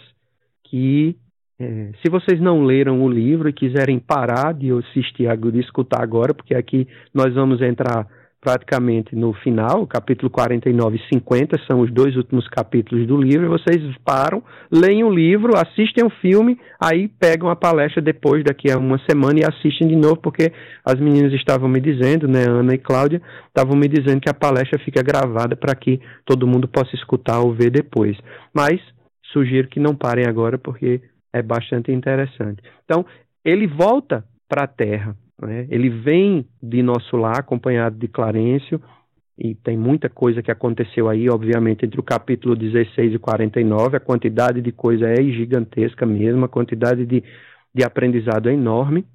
que é, se vocês não leram o livro e quiserem parar de assistir, de escutar agora, porque aqui nós vamos entrar praticamente no final, capítulo 49 e 50 são os dois últimos capítulos do livro, vocês param, leem o livro, assistem o filme, aí pegam a palestra depois, daqui a uma semana, e assistem de novo, porque as meninas estavam me dizendo, né, Ana e Cláudia, estavam me dizendo que a palestra fica gravada para que todo mundo possa escutar ou ver depois. Mas sugiro que não parem agora, porque é bastante interessante. Então, ele volta para a Terra, né? Ele vem de nosso lar acompanhado de Clarencio, e tem muita coisa que aconteceu aí, obviamente, entre o capítulo 16 e 49, a quantidade de coisa é gigantesca mesmo, a quantidade de, de aprendizado é enorme.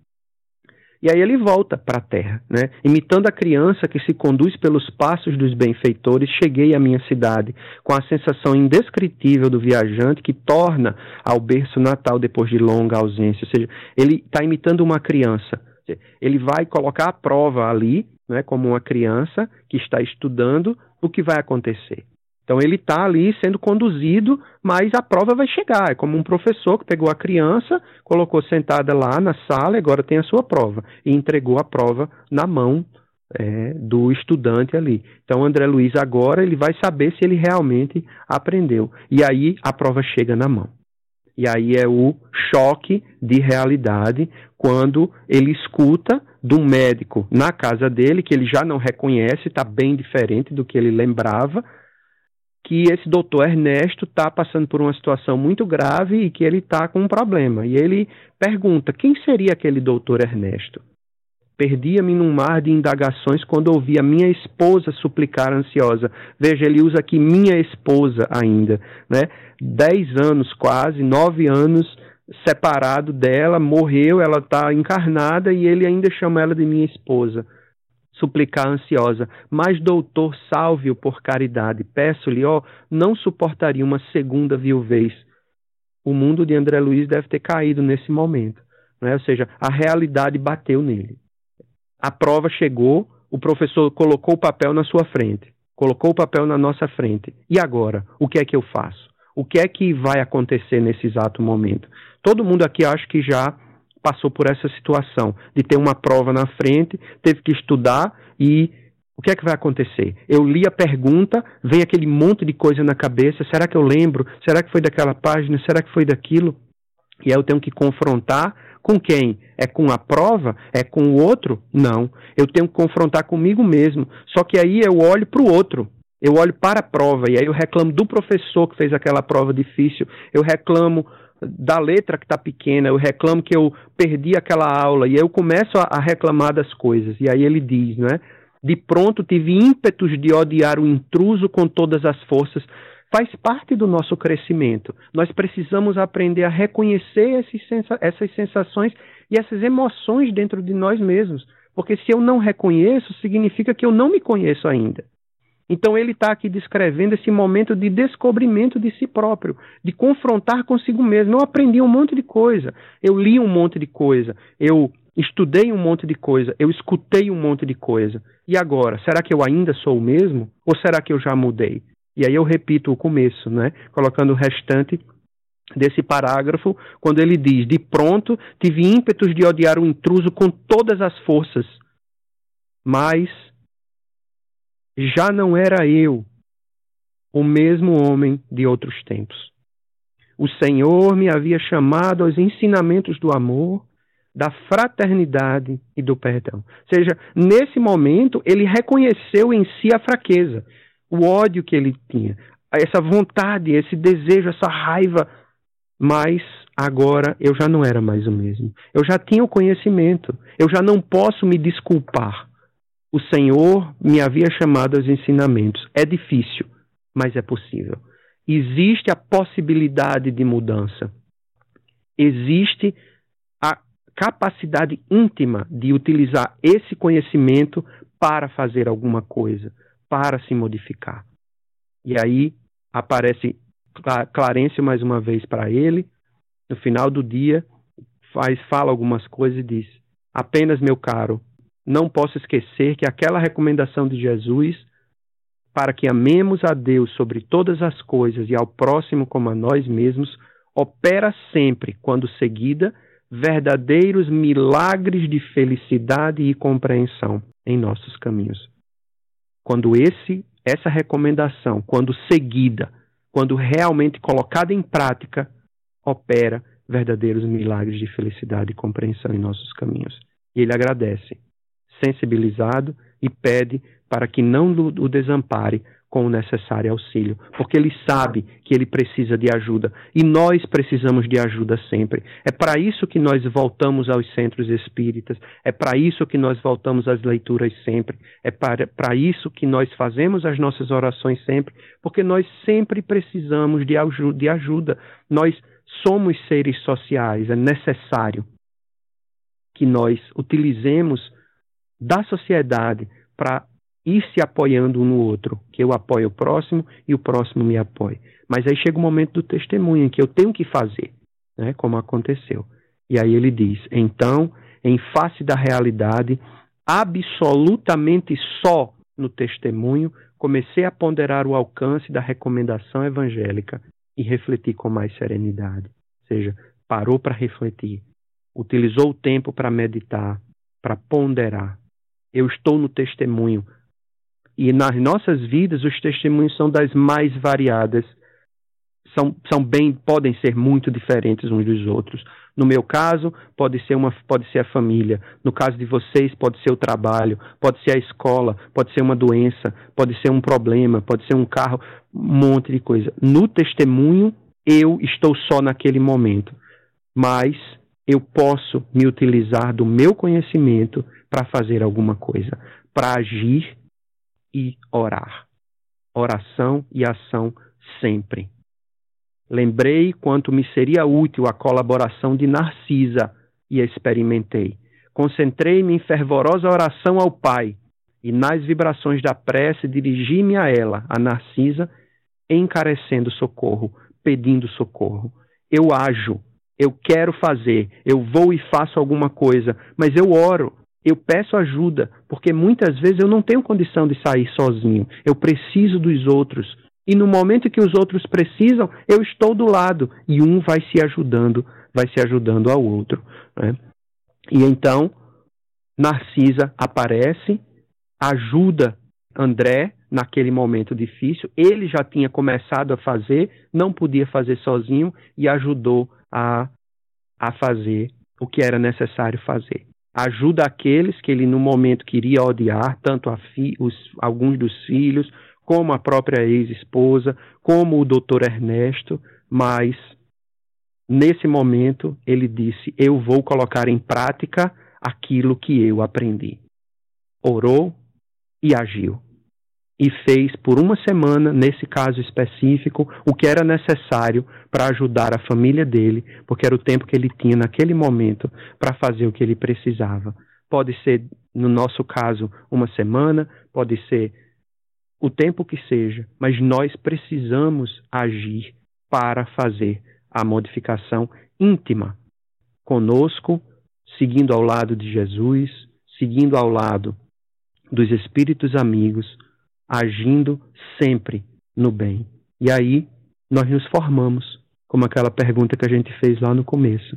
E aí ele volta para a terra, né? Imitando a criança que se conduz pelos passos dos benfeitores, cheguei à minha cidade, com a sensação indescritível do viajante que torna ao berço natal depois de longa ausência. Ou seja, ele está imitando uma criança, ele vai colocar a prova ali, né, como uma criança que está estudando o que vai acontecer. Então ele está ali sendo conduzido, mas a prova vai chegar. É como um professor que pegou a criança, colocou sentada lá na sala, e agora tem a sua prova, e entregou a prova na mão é, do estudante ali. Então André Luiz agora ele vai saber se ele realmente aprendeu. E aí a prova chega na mão. E aí é o choque de realidade quando ele escuta de um médico na casa dele, que ele já não reconhece, está bem diferente do que ele lembrava, que esse doutor Ernesto está passando por uma situação muito grave e que ele está com um problema. E ele pergunta: quem seria aquele doutor Ernesto? Perdia-me num mar de indagações quando ouvi a minha esposa suplicar ansiosa. Veja, ele usa aqui minha esposa ainda, né? Dez anos quase, nove anos separado dela, morreu, ela está encarnada e ele ainda chama ela de minha esposa. Suplicar ansiosa, mas doutor, salve-o por caridade. Peço-lhe, ó, não suportaria uma segunda viuvez. O mundo de André Luiz deve ter caído nesse momento. Né? Ou seja, a realidade bateu nele a prova chegou, o professor colocou o papel na sua frente, colocou o papel na nossa frente. E agora? O que é que eu faço? O que é que vai acontecer nesse exato momento? Todo mundo aqui acho que já passou por essa situação de ter uma prova na frente, teve que estudar e o que é que vai acontecer? Eu li a pergunta, vem aquele monte de coisa na cabeça, será que eu lembro? Será que foi daquela página? Será que foi daquilo? E aí eu tenho que confrontar com quem? É com a prova? É com o outro? Não. Eu tenho que confrontar comigo mesmo. Só que aí eu olho para o outro. Eu olho para a prova e aí eu reclamo do professor que fez aquela prova difícil. Eu reclamo da letra que está pequena, eu reclamo que eu perdi aquela aula, e aí eu começo a, a, reclamar das coisas. E aí ele diz, não é? De pronto tive ímpetos de odiar o intruso com todas as forças. Faz parte do nosso crescimento. Nós precisamos aprender a reconhecer sensa essas sensações e essas emoções dentro de nós mesmos. Porque se eu não reconheço, significa que eu não me conheço ainda. Então ele está aqui descrevendo esse momento de descobrimento de si próprio, de confrontar consigo mesmo. Eu aprendi um monte de coisa, eu li um monte de coisa, eu estudei um monte de coisa, eu escutei um monte de coisa. E agora, será que eu ainda sou o mesmo? Ou será que eu já mudei? E aí eu repito o começo, né? colocando o restante desse parágrafo, quando ele diz: De pronto tive ímpetos de odiar o intruso com todas as forças, mas já não era eu o mesmo homem de outros tempos. O Senhor me havia chamado aos ensinamentos do amor, da fraternidade e do perdão. Ou seja, nesse momento, ele reconheceu em si a fraqueza, o ódio que ele tinha, essa vontade, esse desejo, essa raiva. Mas agora eu já não era mais o mesmo. Eu já tinha o conhecimento. Eu já não posso me desculpar o Senhor me havia chamado aos ensinamentos. É difícil, mas é possível. Existe a possibilidade de mudança. Existe a capacidade íntima de utilizar esse conhecimento para fazer alguma coisa, para se modificar. E aí aparece Clarêncio mais uma vez para ele, no final do dia, faz, fala algumas coisas e diz: Apenas, meu caro, não posso esquecer que aquela recomendação de Jesus para que amemos a Deus sobre todas as coisas e ao próximo como a nós mesmos opera sempre, quando seguida, verdadeiros milagres de felicidade e compreensão em nossos caminhos. Quando esse essa recomendação, quando seguida, quando realmente colocada em prática, opera verdadeiros milagres de felicidade e compreensão em nossos caminhos. E ele agradece sensibilizado e pede para que não o desampare com o necessário auxílio, porque ele sabe que ele precisa de ajuda e nós precisamos de ajuda sempre. É para isso que nós voltamos aos centros espíritas, é para isso que nós voltamos às leituras sempre, é para, para isso que nós fazemos as nossas orações sempre, porque nós sempre precisamos de, de ajuda. Nós somos seres sociais, é necessário que nós utilizemos da sociedade para ir se apoiando um no outro, que eu apoio o próximo e o próximo me apoie. Mas aí chega o momento do testemunho em que eu tenho que fazer, né, como aconteceu. E aí ele diz: então, em face da realidade, absolutamente só no testemunho, comecei a ponderar o alcance da recomendação evangélica e refleti com mais serenidade. Ou seja, parou para refletir, utilizou o tempo para meditar, para ponderar, eu estou no testemunho. E nas nossas vidas, os testemunhos são das mais variadas. São, são bem, podem ser muito diferentes uns dos outros. No meu caso, pode ser, uma, pode ser a família. No caso de vocês, pode ser o trabalho, pode ser a escola, pode ser uma doença, pode ser um problema, pode ser um carro, um monte de coisa. No testemunho, eu estou só naquele momento. Mas eu posso me utilizar do meu conhecimento para fazer alguma coisa, para agir e orar. Oração e ação sempre. Lembrei quanto me seria útil a colaboração de Narcisa e experimentei. Concentrei-me em fervorosa oração ao Pai e nas vibrações da prece dirigi-me a ela, a Narcisa, encarecendo socorro, pedindo socorro. Eu ajo, eu quero fazer, eu vou e faço alguma coisa, mas eu oro, eu peço ajuda, porque muitas vezes eu não tenho condição de sair sozinho. Eu preciso dos outros. E no momento que os outros precisam, eu estou do lado e um vai se ajudando, vai se ajudando ao outro. Né? E então Narcisa aparece, ajuda André, naquele momento difícil, ele já tinha começado a fazer, não podia fazer sozinho e ajudou a, a fazer o que era necessário fazer. Ajuda aqueles que ele no momento queria odiar, tanto fi, os, alguns dos filhos, como a própria ex-esposa, como o doutor Ernesto, mas nesse momento ele disse: Eu vou colocar em prática aquilo que eu aprendi. Orou e agiu. E fez por uma semana, nesse caso específico, o que era necessário para ajudar a família dele, porque era o tempo que ele tinha naquele momento para fazer o que ele precisava. Pode ser, no nosso caso, uma semana, pode ser o tempo que seja, mas nós precisamos agir para fazer a modificação íntima conosco, seguindo ao lado de Jesus, seguindo ao lado dos espíritos amigos, agindo sempre no bem. E aí nós nos formamos, como aquela pergunta que a gente fez lá no começo.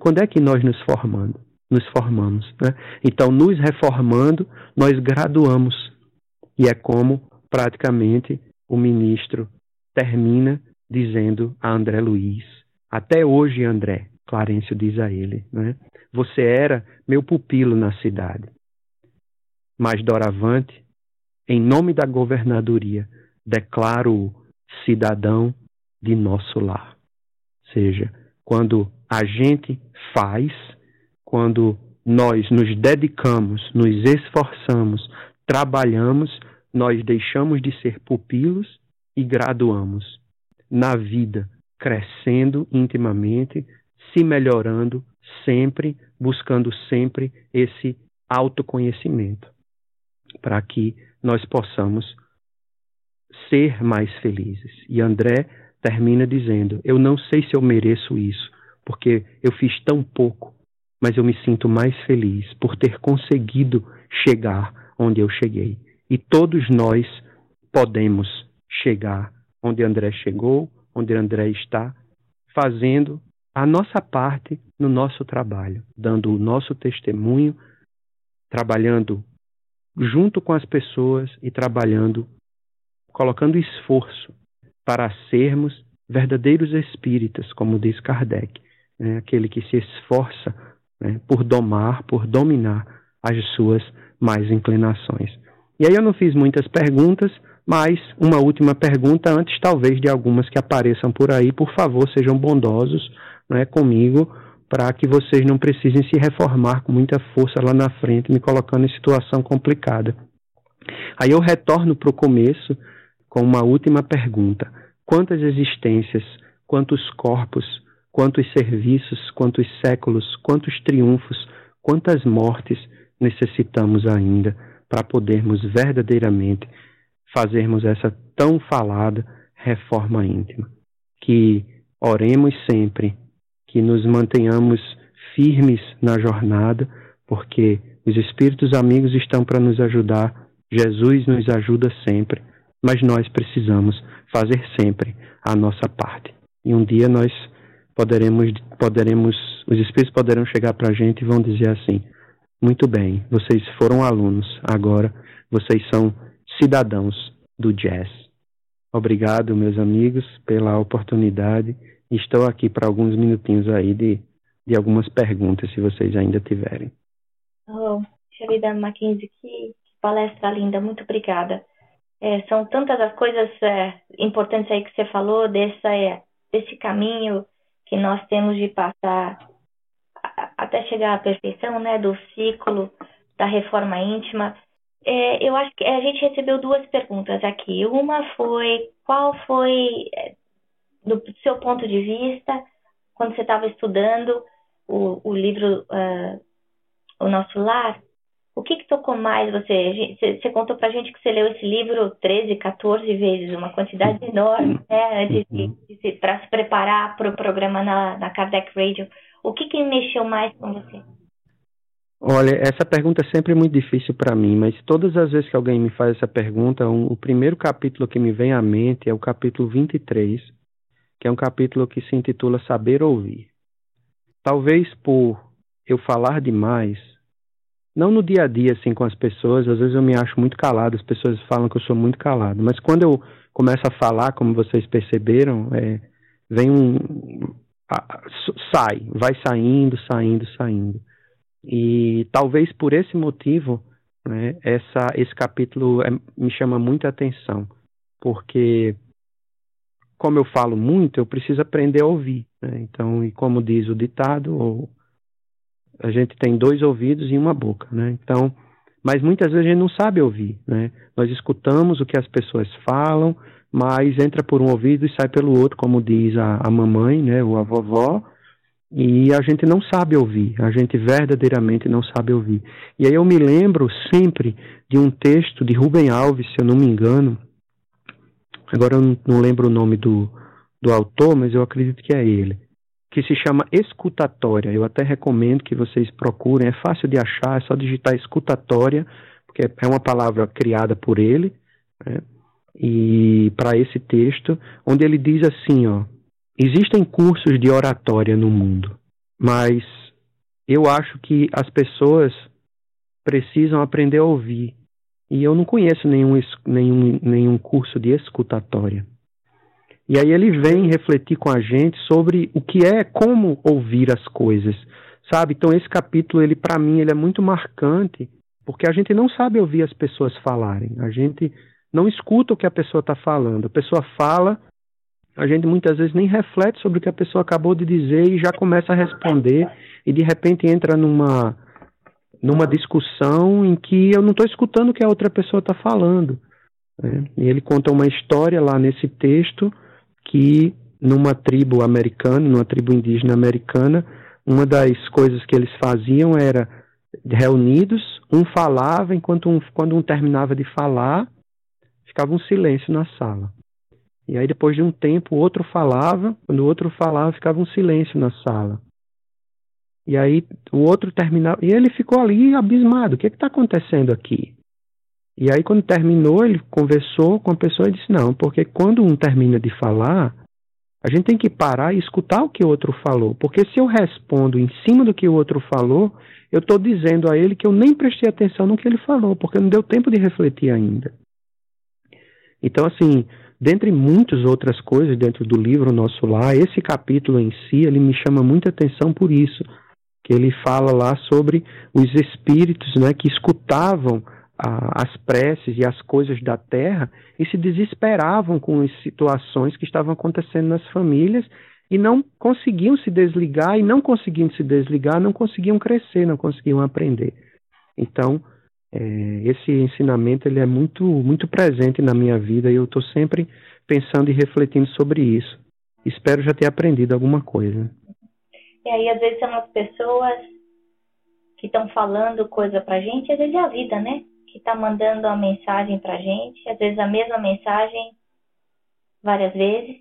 Quando é que nós nos formando? Nos formamos, né? Então, nos reformando, nós graduamos. E é como praticamente o ministro termina dizendo a André Luiz: Até hoje, André, Clarencio diz a ele, né? Você era meu pupilo na cidade. Mas doravante, em nome da governadoria, declaro-o cidadão de nosso lar. Ou seja, quando a gente faz, quando nós nos dedicamos, nos esforçamos, trabalhamos, nós deixamos de ser pupilos e graduamos na vida, crescendo intimamente, se melhorando sempre, buscando sempre esse autoconhecimento, para que nós possamos ser mais felizes. E André termina dizendo: Eu não sei se eu mereço isso, porque eu fiz tão pouco, mas eu me sinto mais feliz por ter conseguido chegar onde eu cheguei. E todos nós podemos chegar onde André chegou, onde André está, fazendo a nossa parte no nosso trabalho, dando o nosso testemunho, trabalhando junto com as pessoas e trabalhando, colocando esforço para sermos verdadeiros espíritas, como diz Kardec, né? aquele que se esforça né? por domar, por dominar as suas mais inclinações. E aí eu não fiz muitas perguntas, mas uma última pergunta antes, talvez, de algumas que apareçam por aí. Por favor, sejam bondosos né, comigo, para que vocês não precisem se reformar com muita força lá na frente, me colocando em situação complicada. Aí eu retorno para o começo com uma última pergunta: quantas existências, quantos corpos, quantos serviços, quantos séculos, quantos triunfos, quantas mortes necessitamos ainda? para podermos verdadeiramente fazermos essa tão falada reforma íntima. Que oremos sempre, que nos mantenhamos firmes na jornada, porque os Espíritos amigos estão para nos ajudar, Jesus nos ajuda sempre, mas nós precisamos fazer sempre a nossa parte. E um dia nós poderemos, poderemos os Espíritos poderão chegar para a gente e vão dizer assim: muito bem, vocês foram alunos, agora vocês são cidadãos do jazz. Obrigado, meus amigos, pela oportunidade. Estou aqui para alguns minutinhos aí de, de algumas perguntas, se vocês ainda tiverem. Oh, querida Mackenzie, que palestra linda, muito obrigada. É, são tantas as coisas é, importantes aí que você falou, dessa, é, desse caminho que nós temos de passar até chegar à perfeição, né, do ciclo da reforma íntima. É, eu acho que a gente recebeu duas perguntas aqui. Uma foi qual foi, é, do seu ponto de vista, quando você estava estudando o, o livro uh, O Nosso Lar, o que, que tocou mais você? Você, contou pra gente que você leu esse livro 13, 14 vezes, uma quantidade enorme, né, de, de, de para se preparar para o programa na, na Kardec Radio. O que, que mexeu mais com você? Olha, essa pergunta é sempre muito difícil para mim, mas todas as vezes que alguém me faz essa pergunta, um, o primeiro capítulo que me vem à mente é o capítulo 23, que é um capítulo que se intitula Saber Ouvir. Talvez por eu falar demais, não no dia a dia, assim, com as pessoas, às vezes eu me acho muito calado, as pessoas falam que eu sou muito calado, mas quando eu começo a falar, como vocês perceberam, é, vem um. Sai, vai saindo, saindo, saindo. E talvez por esse motivo, né, essa, esse capítulo é, me chama muita atenção, porque, como eu falo muito, eu preciso aprender a ouvir. Né? Então, e como diz o ditado, ou a gente tem dois ouvidos e uma boca, né? Então, mas muitas vezes a gente não sabe ouvir, né? Nós escutamos o que as pessoas falam, mas entra por um ouvido e sai pelo outro, como diz a, a mamãe, né, ou a vovó, e a gente não sabe ouvir, a gente verdadeiramente não sabe ouvir. E aí eu me lembro sempre de um texto de Rubem Alves, se eu não me engano, agora eu não, lembro o nome do, do autor, mas eu acredito que é ele, que se chama escutatória. Eu até recomendo que vocês procurem, é fácil de achar, é só digitar escutatória, porque é uma palavra criada por ele, né? e para esse texto, onde ele diz assim, ó, existem cursos de oratória no mundo, mas eu acho que as pessoas precisam aprender a ouvir. E eu não conheço nenhum, nenhum, nenhum curso de escutatória. E aí ele vem refletir com a gente sobre o que é, como ouvir as coisas, sabe? Então esse capítulo, ele para mim, ele é muito marcante, porque a gente não sabe ouvir as pessoas falarem. A gente não escuta o que a pessoa está falando. A pessoa fala, a gente muitas vezes nem reflete sobre o que a pessoa acabou de dizer e já começa a responder e de repente entra numa numa discussão em que eu não estou escutando o que a outra pessoa está falando. Né? E ele conta uma história lá nesse texto que numa tribo americana, numa tribo indígena americana, uma das coisas que eles faziam era reunidos, um falava, enquanto um, quando um terminava de falar, ficava um silêncio na sala. E aí depois de um tempo o outro falava, quando o outro falava, ficava um silêncio na sala. E aí o outro terminava, e ele ficou ali abismado, o que está acontecendo aqui? E aí, quando terminou, ele conversou com a pessoa e disse: Não, porque quando um termina de falar, a gente tem que parar e escutar o que o outro falou. Porque se eu respondo em cima do que o outro falou, eu estou dizendo a ele que eu nem prestei atenção no que ele falou, porque não deu tempo de refletir ainda. Então, assim, dentre muitas outras coisas dentro do livro Nosso Lar, esse capítulo em si, ele me chama muita atenção por isso, que ele fala lá sobre os espíritos né, que escutavam as preces e as coisas da terra e se desesperavam com as situações que estavam acontecendo nas famílias e não conseguiam se desligar e não conseguindo se desligar não conseguiam crescer, não conseguiam aprender. Então, é, esse ensinamento ele é muito muito presente na minha vida e eu estou sempre pensando e refletindo sobre isso. Espero já ter aprendido alguma coisa. E aí, às vezes, são as pessoas que estão falando coisa pra gente, às vezes é a vida, né? que está mandando a mensagem para a gente, às vezes a mesma mensagem várias vezes.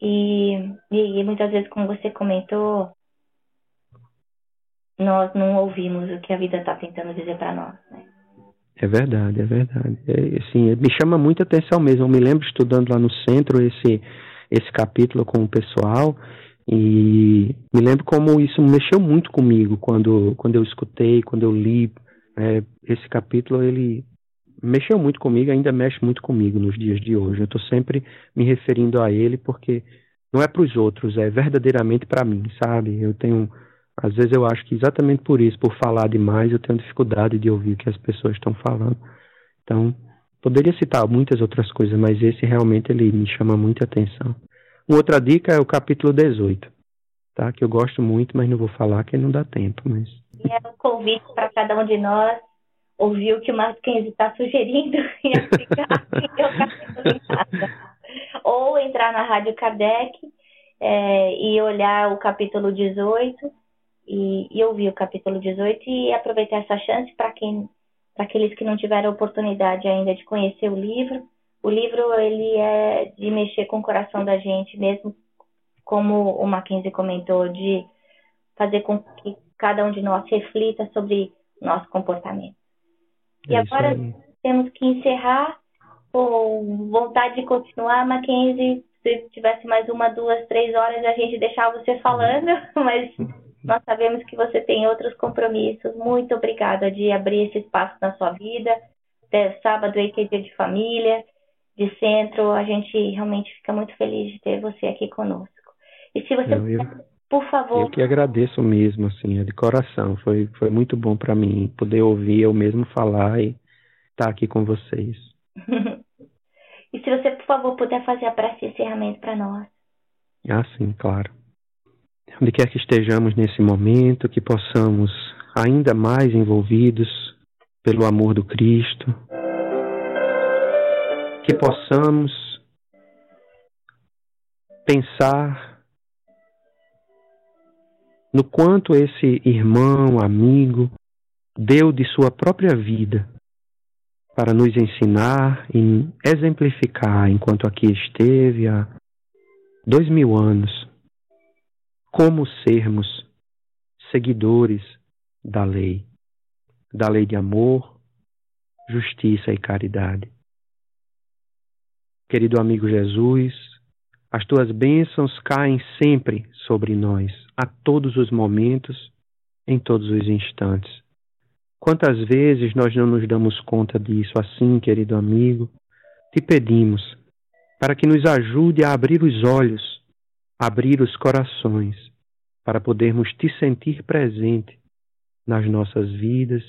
E, e, e muitas vezes, como você comentou, nós não ouvimos o que a vida está tentando dizer para nós. Né? É verdade, é verdade. É, assim, me chama muita atenção mesmo. Eu me lembro estudando lá no centro esse, esse capítulo com o pessoal e me lembro como isso mexeu muito comigo quando, quando eu escutei, quando eu li é, esse capítulo ele mexeu muito comigo, ainda mexe muito comigo nos dias de hoje. Eu estou sempre me referindo a ele porque não é para os outros, é verdadeiramente para mim, sabe? Eu tenho, às vezes eu acho que exatamente por isso, por falar demais, eu tenho dificuldade de ouvir o que as pessoas estão falando. Então, poderia citar muitas outras coisas, mas esse realmente ele me chama muita atenção. Outra dica é o capítulo 18, tá? Que eu gosto muito, mas não vou falar que não dá tempo, mas e é um convite para cada um de nós ouvir o que o Mackenzie está sugerindo e aplicar Ou entrar na Rádio Kardec é, e olhar o capítulo 18 e, e, ouvir o capítulo 18 e aproveitar essa chance para quem para aqueles que não tiveram oportunidade ainda de conhecer o livro. O livro ele é de mexer com o coração da gente mesmo, como o Mackenzie comentou, de fazer com que cada um de nós reflita sobre nosso comportamento. E é agora temos que encerrar com vontade de continuar, Mackenzie. Se tivesse mais uma, duas, três horas, a gente deixava você falando, mas Nós sabemos que você tem outros compromissos. Muito obrigada de abrir esse espaço na sua vida. Até sábado aí que é dia de família, de centro. A gente realmente fica muito feliz de ter você aqui conosco. E se você eu, eu, por favor. Eu que agradeço mesmo, assim, é de coração. Foi, foi muito bom para mim poder ouvir eu mesmo falar e estar tá aqui com vocês. e se você, por favor, puder fazer a prece de encerramento para nós. Ah, sim, claro. Onde quer que estejamos nesse momento, que possamos, ainda mais envolvidos pelo amor do Cristo, que possamos pensar no quanto esse irmão, amigo, deu de sua própria vida para nos ensinar e exemplificar, enquanto aqui esteve há dois mil anos, como sermos seguidores da lei, da lei de amor, justiça e caridade. Querido amigo Jesus, as tuas bênçãos caem sempre sobre nós, a todos os momentos, em todos os instantes. Quantas vezes nós não nos damos conta disso assim, querido amigo? Te pedimos para que nos ajude a abrir os olhos, abrir os corações, para podermos te sentir presente nas nossas vidas,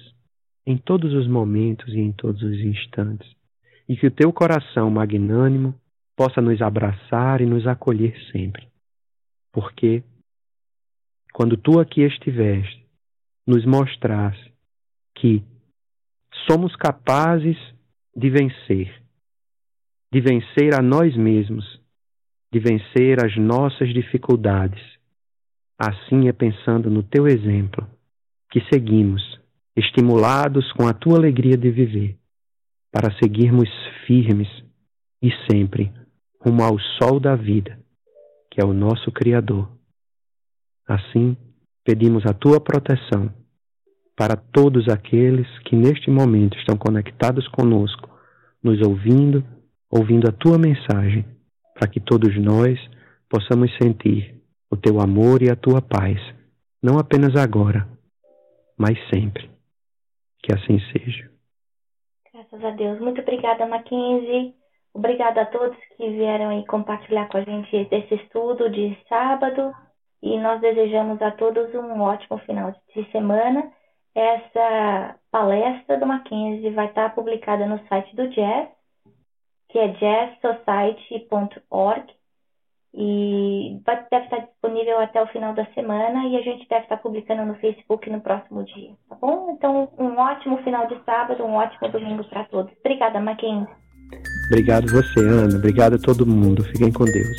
em todos os momentos e em todos os instantes. E que o teu coração magnânimo possa nos abraçar e nos acolher sempre. Porque, quando tu aqui estiveste, nos mostraste que somos capazes de vencer, de vencer a nós mesmos, de vencer as nossas dificuldades. Assim é pensando no teu exemplo que seguimos, estimulados com a tua alegria de viver, para seguirmos firmes e sempre rumo ao sol da vida, que é o nosso Criador. Assim, pedimos a tua proteção para todos aqueles que neste momento estão conectados conosco, nos ouvindo, ouvindo a tua mensagem, para que todos nós possamos sentir o teu amor e a tua paz, não apenas agora, mas sempre. Que assim seja. Graças a Deus. Muito obrigada, Mackenzie. Obrigada a todos que vieram aí compartilhar com a gente esse estudo de sábado e nós desejamos a todos um ótimo final de semana. Essa palestra do Mackenzie vai estar publicada no site do Jazz, que é jazzsociety.org e deve estar disponível até o final da semana e a gente deve estar publicando no Facebook no próximo dia, tá bom? Então, um ótimo final de sábado, um ótimo domingo para todos. Obrigada, Mackenzie. Obrigado você, Ana. Obrigado a todo mundo. Fiquem com Deus.